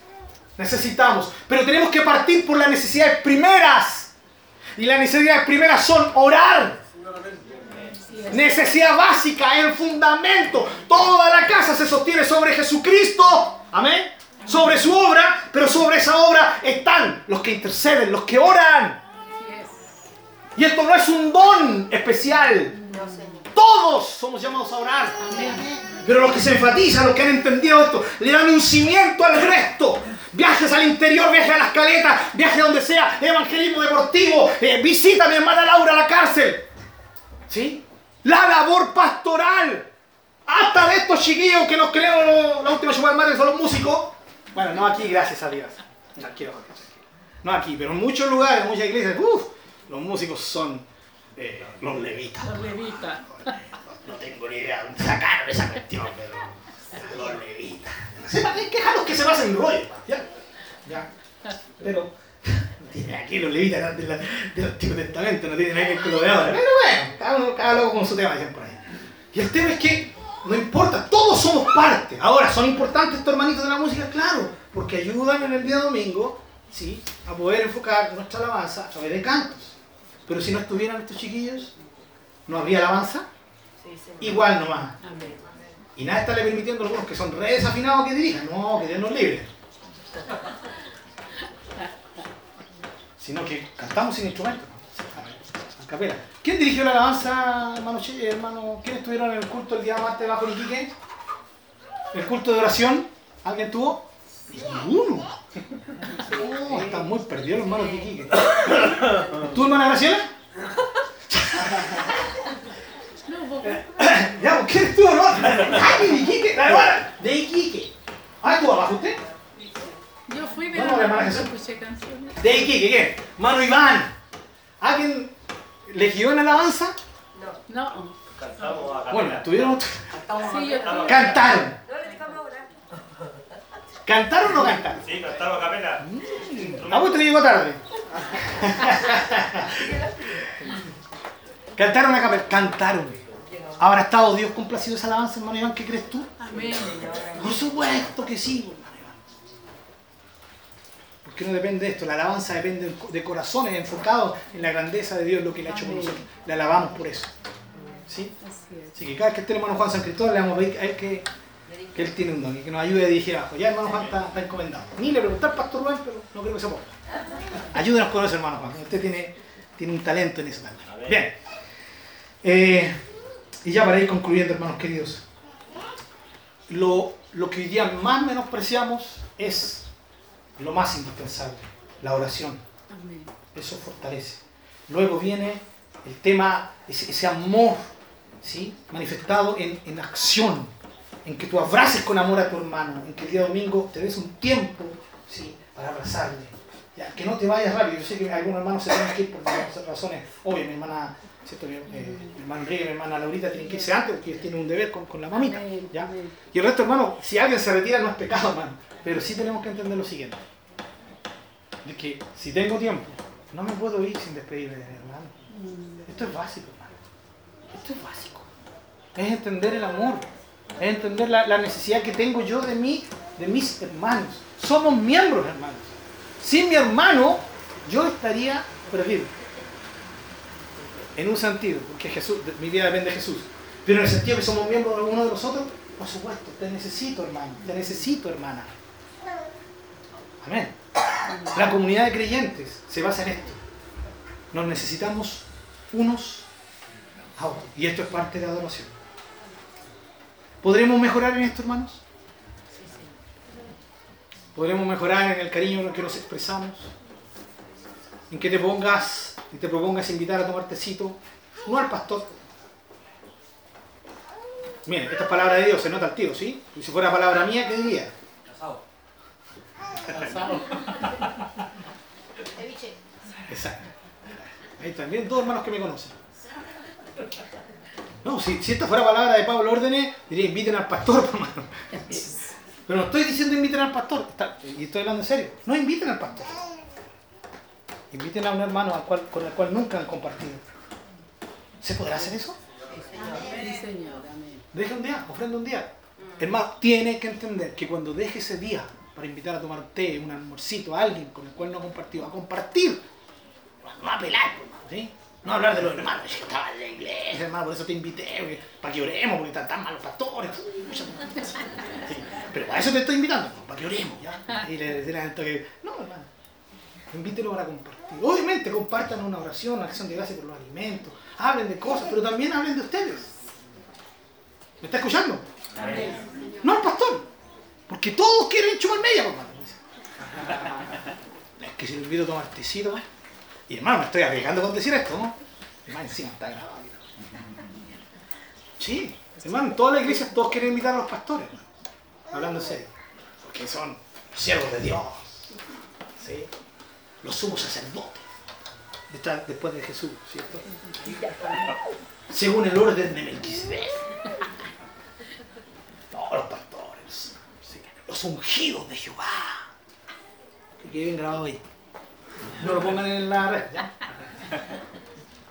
Necesitamos. Pero tenemos que partir por las necesidades primeras. Y las necesidades primeras son orar. Necesidad básica, el fundamento. Toda la casa se sostiene sobre Jesucristo. Amén. Sobre su obra, pero sobre esa obra están los que interceden, los que oran. Y esto no es un don especial. Todos somos llamados a orar. Pero los que se enfatizan, los que han entendido esto, le dan un cimiento al resto. Viajes al interior, viajes a las caletas, viajes donde sea, evangelismo deportivo, eh, visita a mi hermana Laura a la cárcel. ¿Sí? La labor pastoral. Hasta de estos chiquillos que nos lo- la última chupada madre son los músicos. Bueno, no aquí, gracias a Dios. Tranquilo. No aquí, pero en muchos lugares, en muchas iglesias, uff, los músicos son eh, los levitas. Los levitas. No tengo ni idea dónde sacaron esa cuestión, pero los levitas. Se va- es que que se pasen rollo, ya. Ya. Pero no tiene aquí los levitas del Antiguo Testamento, no tienen nada que ver con lo de ahora. Pero bueno, cada uno, cada loco con su tema, dicen por ahí. Y el tema es que no importa, todos somos parte. Ahora, ¿son importantes estos hermanitos de la música? Claro, porque ayudan en el día domingo, ¿sí? A poder enfocar nuestra alabanza a través de cantos. Pero si no estuvieran estos chiquillos, ¿no habría alabanza? Igual nomás. Amén. Y nada está le permitiendo a algunos que son re desafinados que dirijan. No, que Dios nos libre. Sino que cantamos sin instrumento. A capela. ¿Quién dirigió la alabanza, hermano Che, hermano? ¿Quién estuvieron en el culto el día martes bajo el Iquique? ¿El culto de oración? ¿Alguien tuvo? Ninguno. Oh, están muy perdidos los hermanos de Iquique. ¿Tú, hermana Graciela? No, Ya, ¿por qué estuvo, no? Ay, de Iquique, la hermana de Iquique. Ah, ¿tú abajo usted? yo fui, No, pero no, no, no escuché canciones. De Iquique, ¿qué? Mano Iván. ¿Alguien le guió en alabanza? No. Cantamos acá. Bueno, tuvieron. Sí, yo fui. Cantaron. No. ¿Cantaron o no cantaron? Sí, cantamos a capela. A vos te llegó tarde. Cantaron a capela. Cantaron. ¿Habrá estado Dios complacido esa alabanza, hermano Iván? ¿Qué crees tú? Amén. Por supuesto que sí, hermano Iván. Porque no depende de esto. La alabanza depende de corazones enfocados en la grandeza de Dios, lo que Él ha hecho por nosotros. Le alabamos por eso. ¿Sí? Así es. Así que cada vez que esté el hermano Juan San Cristóbal, le vamos a pedir a él que, que él tiene un don y que nos ayude a dirigir abajo. Ya hermano Juan está, está encomendado. Ni le pregunté al pastor Rubén, pero no creo que se pueda. Ayúdenos con eso, hermano Juan. Usted tiene, tiene un talento en eso también. Bien. Eh, y ya para ir concluyendo, hermanos queridos. Lo, lo que hoy día más menospreciamos es lo más indispensable, la oración. Eso fortalece. Luego viene el tema, ese, ese amor, ¿sí? Manifestado en, en acción, en que tú abraces con amor a tu hermano, en que el día domingo te des un tiempo, ¿sí? Para abrazarle. Ya, que no te vayas rápido. Yo sé que algunos hermanos se tienen que ir por razones obvias. Mi hermana, ¿cierto? Mi, eh, mi hermano Enrique, mi hermana Laurita tienen que irse antes porque ellos tienen un deber con, con la mamita. ¿ya? Y el resto, hermano, si alguien se retira no es pecado, hermano. Pero sí tenemos que entender lo siguiente. De que si tengo tiempo, no me puedo ir sin despedirme de mi hermano. Mm, Esto es básico, hermano. Esto es básico. Es entender el amor. Es entender la, la necesidad que tengo yo de mí, de mis hermanos. Somos miembros, hermanos. Sin mi hermano, yo estaría perdido. En un sentido, porque Jesús, mi vida depende de Jesús. Pero en el sentido que somos miembros de uno de nosotros, por supuesto, te necesito, hermano. Te necesito, hermana. Amén. La comunidad de creyentes se basa en esto. Nos necesitamos unos a otros. Y esto es parte de la adoración. ¿Podremos mejorar en esto, hermanos? ¿Podremos mejorar en el cariño en el que nos expresamos? En que te pongas y te propongas invitar a tomar tecito, no al pastor, Miren, esta es palabra de Dios, se nota al tío, ¿sí? Y si fuera palabra mía, ¿qué diría? Casado. Exacto. Ahí están, bien, dos hermanos que me conocen. No, si, si esta fuera palabra de Pablo Órdenes, diría inviten al pastor, hermano. Pero no estoy diciendo inviten al pastor, está- y estoy hablando en serio. No inviten al pastor. Inviten a un hermano al cual, con el cual nunca han compartido. ¿Se podrá hacer eso? Deje un día, ofrenda un día. Hermano, tiene que entender que cuando deje ese día para invitar a tomar un té, un almuercito a alguien con el cual no ha compartido, a compartir, no a pelar, pues, ¿sí? No a hablar de los hermanos, yo estaba en la iglesia, hermano, por eso te invité, para que oremos, porque están tan malos pastores. Pero para eso te estoy invitando, pues, para que oremos, ¿ya? Y le la gente que, no, hermano, invítelo para compartir. Obviamente, compartan una oración, una acción de gracias por los alimentos, hablen de cosas, pero también hablen de ustedes. ¿Me está escuchando? No al pastor. Porque todos quieren chupar media, hermano. Es que si le invito a tomar tecito, ¿eh? y hermano, me estoy arriesgando con decir esto, ¿no? Más encima está grabado. Sí, hermano, en todas las iglesias todos quieren invitar a los pastores. hermano. Hablando en serio. Porque son siervos de Dios. ¿Sí? Los sumos sacerdotes. Después de Jesús, ¿cierto? Según el orden de Melquisedec. Todos los pastores. Los ungidos de Jehová. Que quede bien grabado ahí. No lo pongan en la red, ¿ya?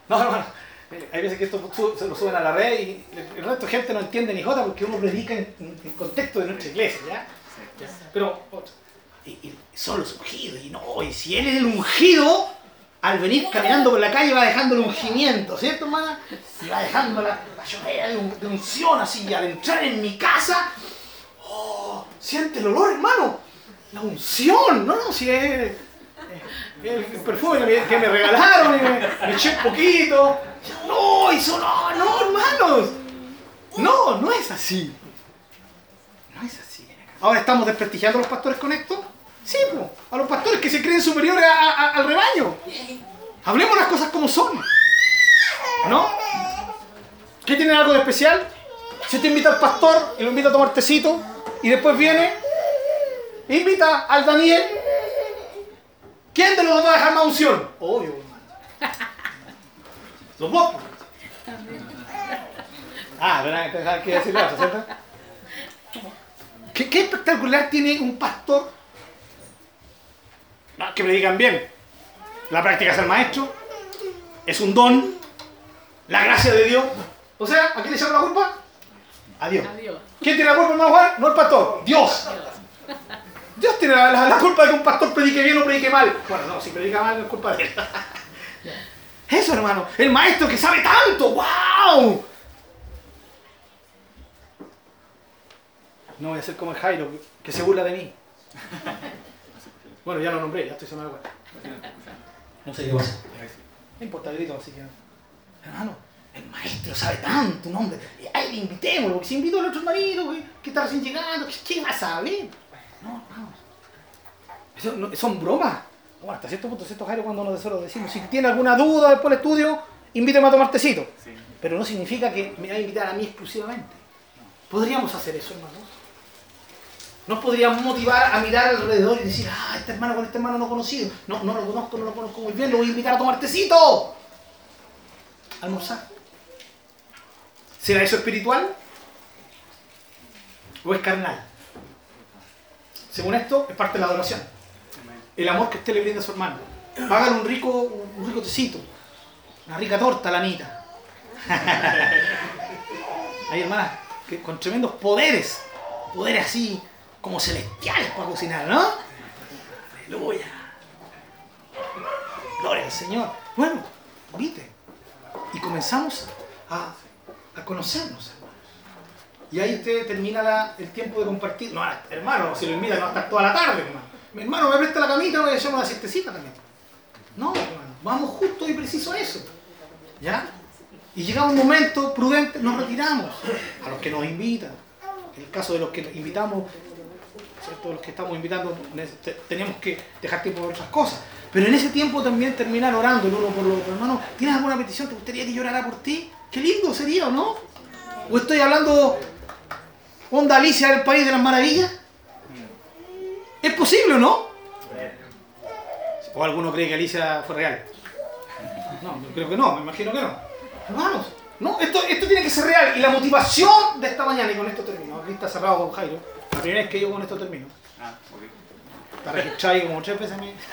No, hermano. eh, Hay veces que esto se lo suben a la red y el resto de gente no entiende ni jota porque uno predica en, en- en contexto de nuestra iglesia, ¿ya? Pero y, y son los y no, y si él es el ungido, al venir caminando por la calle va dejando el ungimiento, ¿cierto, hermana? Y va dejando la, la de, un- de unción así, y al entrar en mi casa, oh, siente el olor, hermano, la unción, no, no, si es el, perfume que me, regalaron, y me, me eché un poquito, no, eso no, no, hermanos, no, no es así. No es así. Ahora estamos desprestigiando a los pastores con esto. Sí, po, a los pastores que se creen superiores a- a- al rebaño. Hablemos las cosas como son. ¿No? ¿Qué tienen algo de especial? Si usted invita al pastor y lo invita a tomar tecito y después viene e invita al Daniel, ¿quién de los dos va a dejar más unción? Obvio, hermano. Los dos. Ah, ¿verdad? A decir ¿cierto? ¿Qué, qué espectacular tiene un pastor? No, que me digan bien. La práctica es el maestro. Es un don. La gracia de Dios. O sea, ¿a quién le echamos la culpa? A Dios. Adiós. ¿Quién tiene la culpa, hermano Juan? No el pastor. Dios. Dios tiene la, la- la culpa de que un pastor predique bien o predique mal. Bueno, no, si predica mal es culpa de él. Eso, hermano. El maestro que sabe tanto. ¡Wow! No voy a ser como el Jairo, que se burla de mí. Bueno, ya lo nombré, ya estoy sonando igual. No sé qué pasa. No importa, grito, así que. Hermano, el maestro sabe tanto, un hombre. Ay, le invitémoslo, porque si invito al otro marido que, que está recién llegando, ¿qué, qué va a saber? No, vamos. Eso no- son bromas. Bueno, hasta cierto punto, cierto Jairo, cuando nosotros decimos, si tiene alguna duda después del estudio, invíteme a tomar tecito. Pero no significa que me va a invitar a mí exclusivamente. Podríamos hacer eso, hermanos. Nos podríamos motivar a mirar alrededor y decir, ah, este hermano con este hermano no conocido. No, no lo conozco, no lo conozco muy bien, lo voy a invitar a tomar tecito. Almorzar. ¿Será eso espiritual? ¿O es carnal? Según esto, es parte de la adoración. El amor que usted le brinda a su hermano. Hágale un rico, un rico tecito. Una rica torta, la anita. Hay hermanas que con tremendos poderes. Poderes así como celestiales para cocinar, ¿no? Aleluya. Gloria al Señor. Bueno, viste. Y comenzamos a, a conocernos. Y ahí usted termina el tiempo de compartir. No, hermano, si lo invita no va a estar toda la tarde, hermano. Mi hermano me presta la camita, voy a echar una siestecita también. No, hermano, vamos justo y preciso a eso. ¿Ya? Y llega un momento prudente, nos retiramos. A los que nos invitan. En el caso de los que invitamos, ¿cierto? los que estamos invitando, te- tenemos que dejar tiempo para otras cosas. Pero en ese tiempo también terminar orando el uno por el otro. Hermano, ¿tienes alguna petición? ¿Te gustaría que llorara por ti? Qué lindo sería, ¿o no? ¿O estoy hablando onda Alicia del País de las Maravillas? ¿Es posible no? ¿O alguno cree que Alicia fue real? No, yo creo que no, me imagino que no. Hermanos, no, esto, esto tiene que ser real. Y la motivación de esta mañana, y con esto termino, aquí está cerrado con Jairo, la primera vez que yo con esto termino. Ah, ok. Está registrado como tres veces a mí.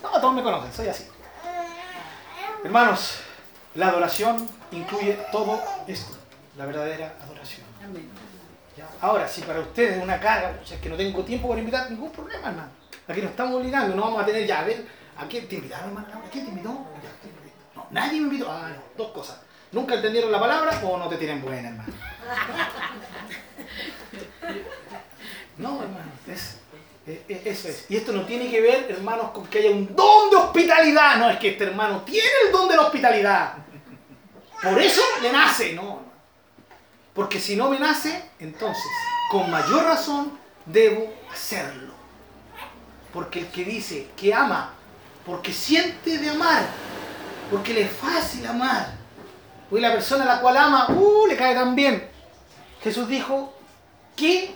No, todos me conocen, soy así. Hermanos, la adoración incluye todo esto, la verdadera adoración. Amén. ¿ya? Ahora, si para ustedes es una carga, o sea, es que no tengo tiempo para invitar, ningún problema, hermano. Aquí nos estamos obligando, no vamos a tener ya, a ver, ¿a quién te invitaron, hermano? ¿A quién te invitó? No, nadie me invitó. Ah, no, dos cosas. ¿Nunca entendieron la palabra o no te tienen buena, hermano? No, hermano, es, es- es- eso es. Y esto no tiene que ver, hermanos, con que haya un don de hospitalidad. No, es que este hermano tiene el don de la hospitalidad. Por eso le nace, no. Porque si no me nace, entonces, con mayor razón, debo hacerlo. Porque el que dice que ama, porque siente de amar, porque le es fácil amar, hoy la persona a la cual ama, uh, le cae tan bien. Jesús dijo, ¿qué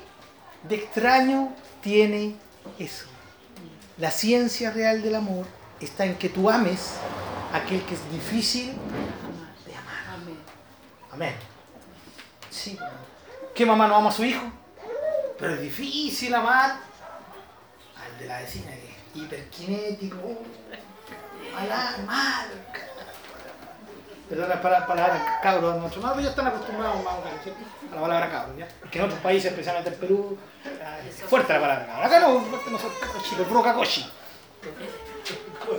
de extraño tiene eso? La ciencia real del amor está en que tú ames a aquel que es difícil de amar. Amén. Amén. Sí. ¿Qué mamá no ama a su hijo? Pero es difícil amar al de la vecina que es hiperkinético. Mala, mal. Perdón las pala- palabras cabros, nuestros hermanos ya están acostumbrados más o menos, ¿cierto? a la palabra cabros, ¿ya? Que en otros países, especialmente en Perú, eh, es fuerte la palabra cabros. Acá no, fuerte no son kakoshi, pero puro kakoshi.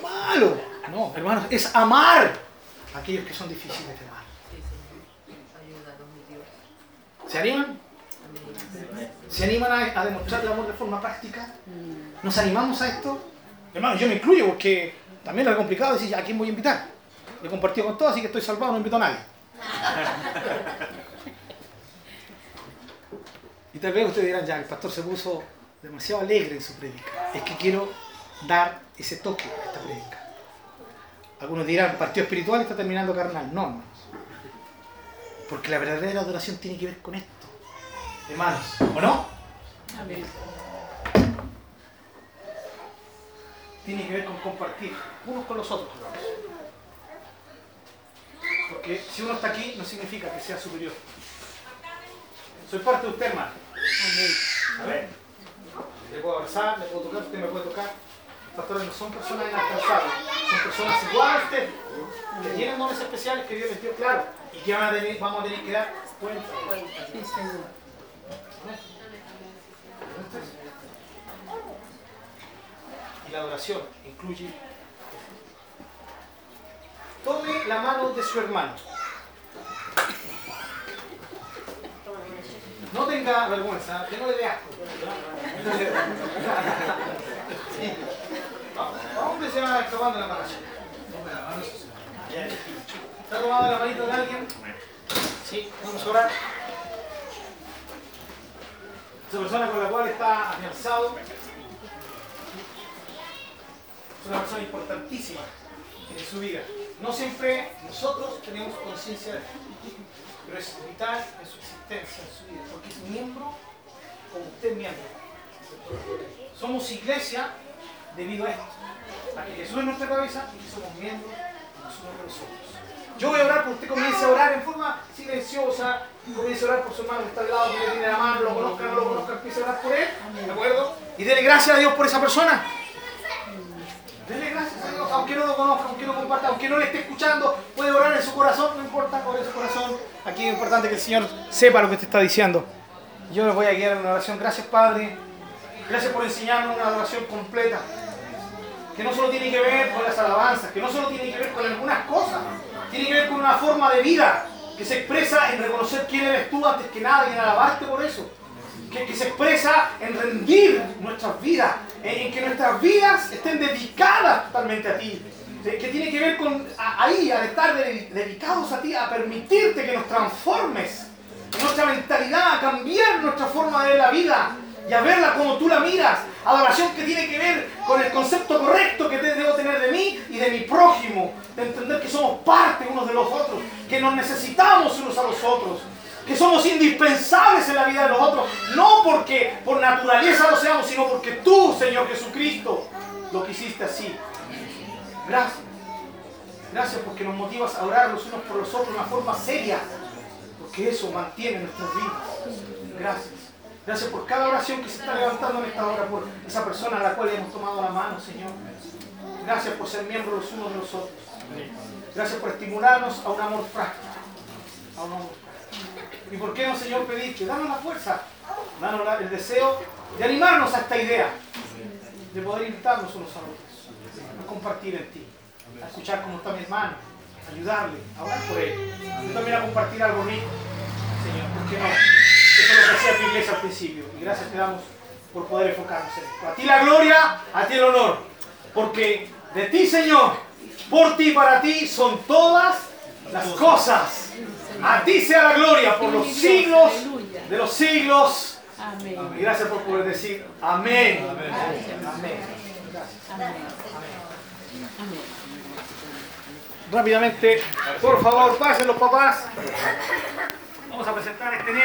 Malo. No, hermanos, es amar a aquellos que son difíciles de amar. ¿Se animan? ¿Se animan a, a demostrar el amor de forma práctica? ¿Nos animamos a esto? Hermano, yo me incluyo porque también es complicado decir, ¿a quién voy a invitar? He compartido con todos, así que estoy salvado, no invito a nadie. y tal vez ustedes dirán, ya, el pastor se puso demasiado alegre en su prédica. Es que quiero dar ese toque a esta prédica. Algunos dirán, partido espiritual está terminando carnal. No, hermanos. Porque la verdadera adoración tiene que ver con esto. Hermanos, ¿o no? Amén. tiene que ver con compartir unos con los otros. hermanos. Porque si uno está aquí no significa que sea superior. Soy parte de usted, hermano. A ver, le puedo abrazar, le puedo tocar, usted me puede tocar. Los pastores no son personas inalcanzables, son personas iguales a usted, que tienen dones especiales que Dios les dio claro y que van a tener- vamos a tener que dar cuenta. Sí. Y la adoración incluye. Tome la mano de su hermano. No tenga vergüenza, que no le dé asco. Que se va acabando la mano. ¿Está tomando la manito de alguien? Sí, vamos a orar. Esa persona con la cual está afianzado es una persona importantísima en su vida. No siempre nosotros tenemos conciencia de esto, pero es vital en su existencia, en su vida, porque es miembro como usted miembro. Somos iglesia debido a esto, a que Jesús es nuestra cabeza y que somos miembros de nosotros. Yo voy a orar por usted, comience a orar en forma silenciosa, comience a orar por su hermano que está al lado, que le tiene la mano, lo conozca, no lo conozca, empiece a orar por él, ¿de acuerdo? Y dele gracias a Dios por esa persona. Dele gracias a Dios, aunque no lo conozca, aunque no comparta, aunque no le esté escuchando, puede orar en su corazón, no importa, ore en su corazón. Aquí es importante que el Señor sepa lo que te está diciendo. Yo les voy a guiar en una oración. Gracias, Padre. Gracias por enseñarnos una oración completa. Que no solo tiene que ver con las alabanzas, que no solo tiene que ver con algunas cosas, tiene que ver con una forma de vida que se expresa en reconocer quién eres tú antes que nada y en alabarte por eso. Que, se expresa en rendir nuestras vidas, en, que nuestras vidas estén dedicadas totalmente a ti. Que tiene que ver con ahí, al estar de- dedicados a ti, a permitirte que nos transformes nuestra mentalidad, a cambiar nuestra forma de ver la vida y a verla como tú la miras. Adoración que tiene que ver con el concepto correcto que te- debo tener de mí y de mi prójimo. De entender que somos parte unos de los otros, que nos necesitamos unos a los otros. Que somos indispensables en la vida de los otros, no porque por naturaleza lo seamos, sino porque tú, Señor Jesucristo, lo quisiste así. Gracias. Gracias porque nos motivas a orar los unos por los otros de una forma seria, porque eso mantiene nuestras vidas. Gracias. Gracias por cada oración que se está levantando en esta hora, por esa persona a la cual hemos tomado la mano, Señor. Gracias por ser miembros los unos de los otros. Gracias por estimularnos a un amor práctico. A un amor práctico. ¿Y por qué no, Señor, pedirte? Danos la fuerza, danos el deseo de animarnos a esta idea, de poder invitarnos unos a otros, a compartir en ti, a escuchar cómo está mi hermano, ayudarle, a orar por él. Y también a compartir algo rico, Señor, ¿por qué no? Eso es lo que hacía tu iglesia al principio. Y gracias te damos por poder enfocarnos en esto. A ti la gloria, a ti el honor. Porque de ti, Señor, por ti y para ti son todas las cosas. A ti sea la gloria por los siglos de los siglos. Amén. Gracias por poder decir amén. Gracias. Amén. Amén. Amén. Rápidamente, por favor, pasen los papás. Vamos a presentar este niño.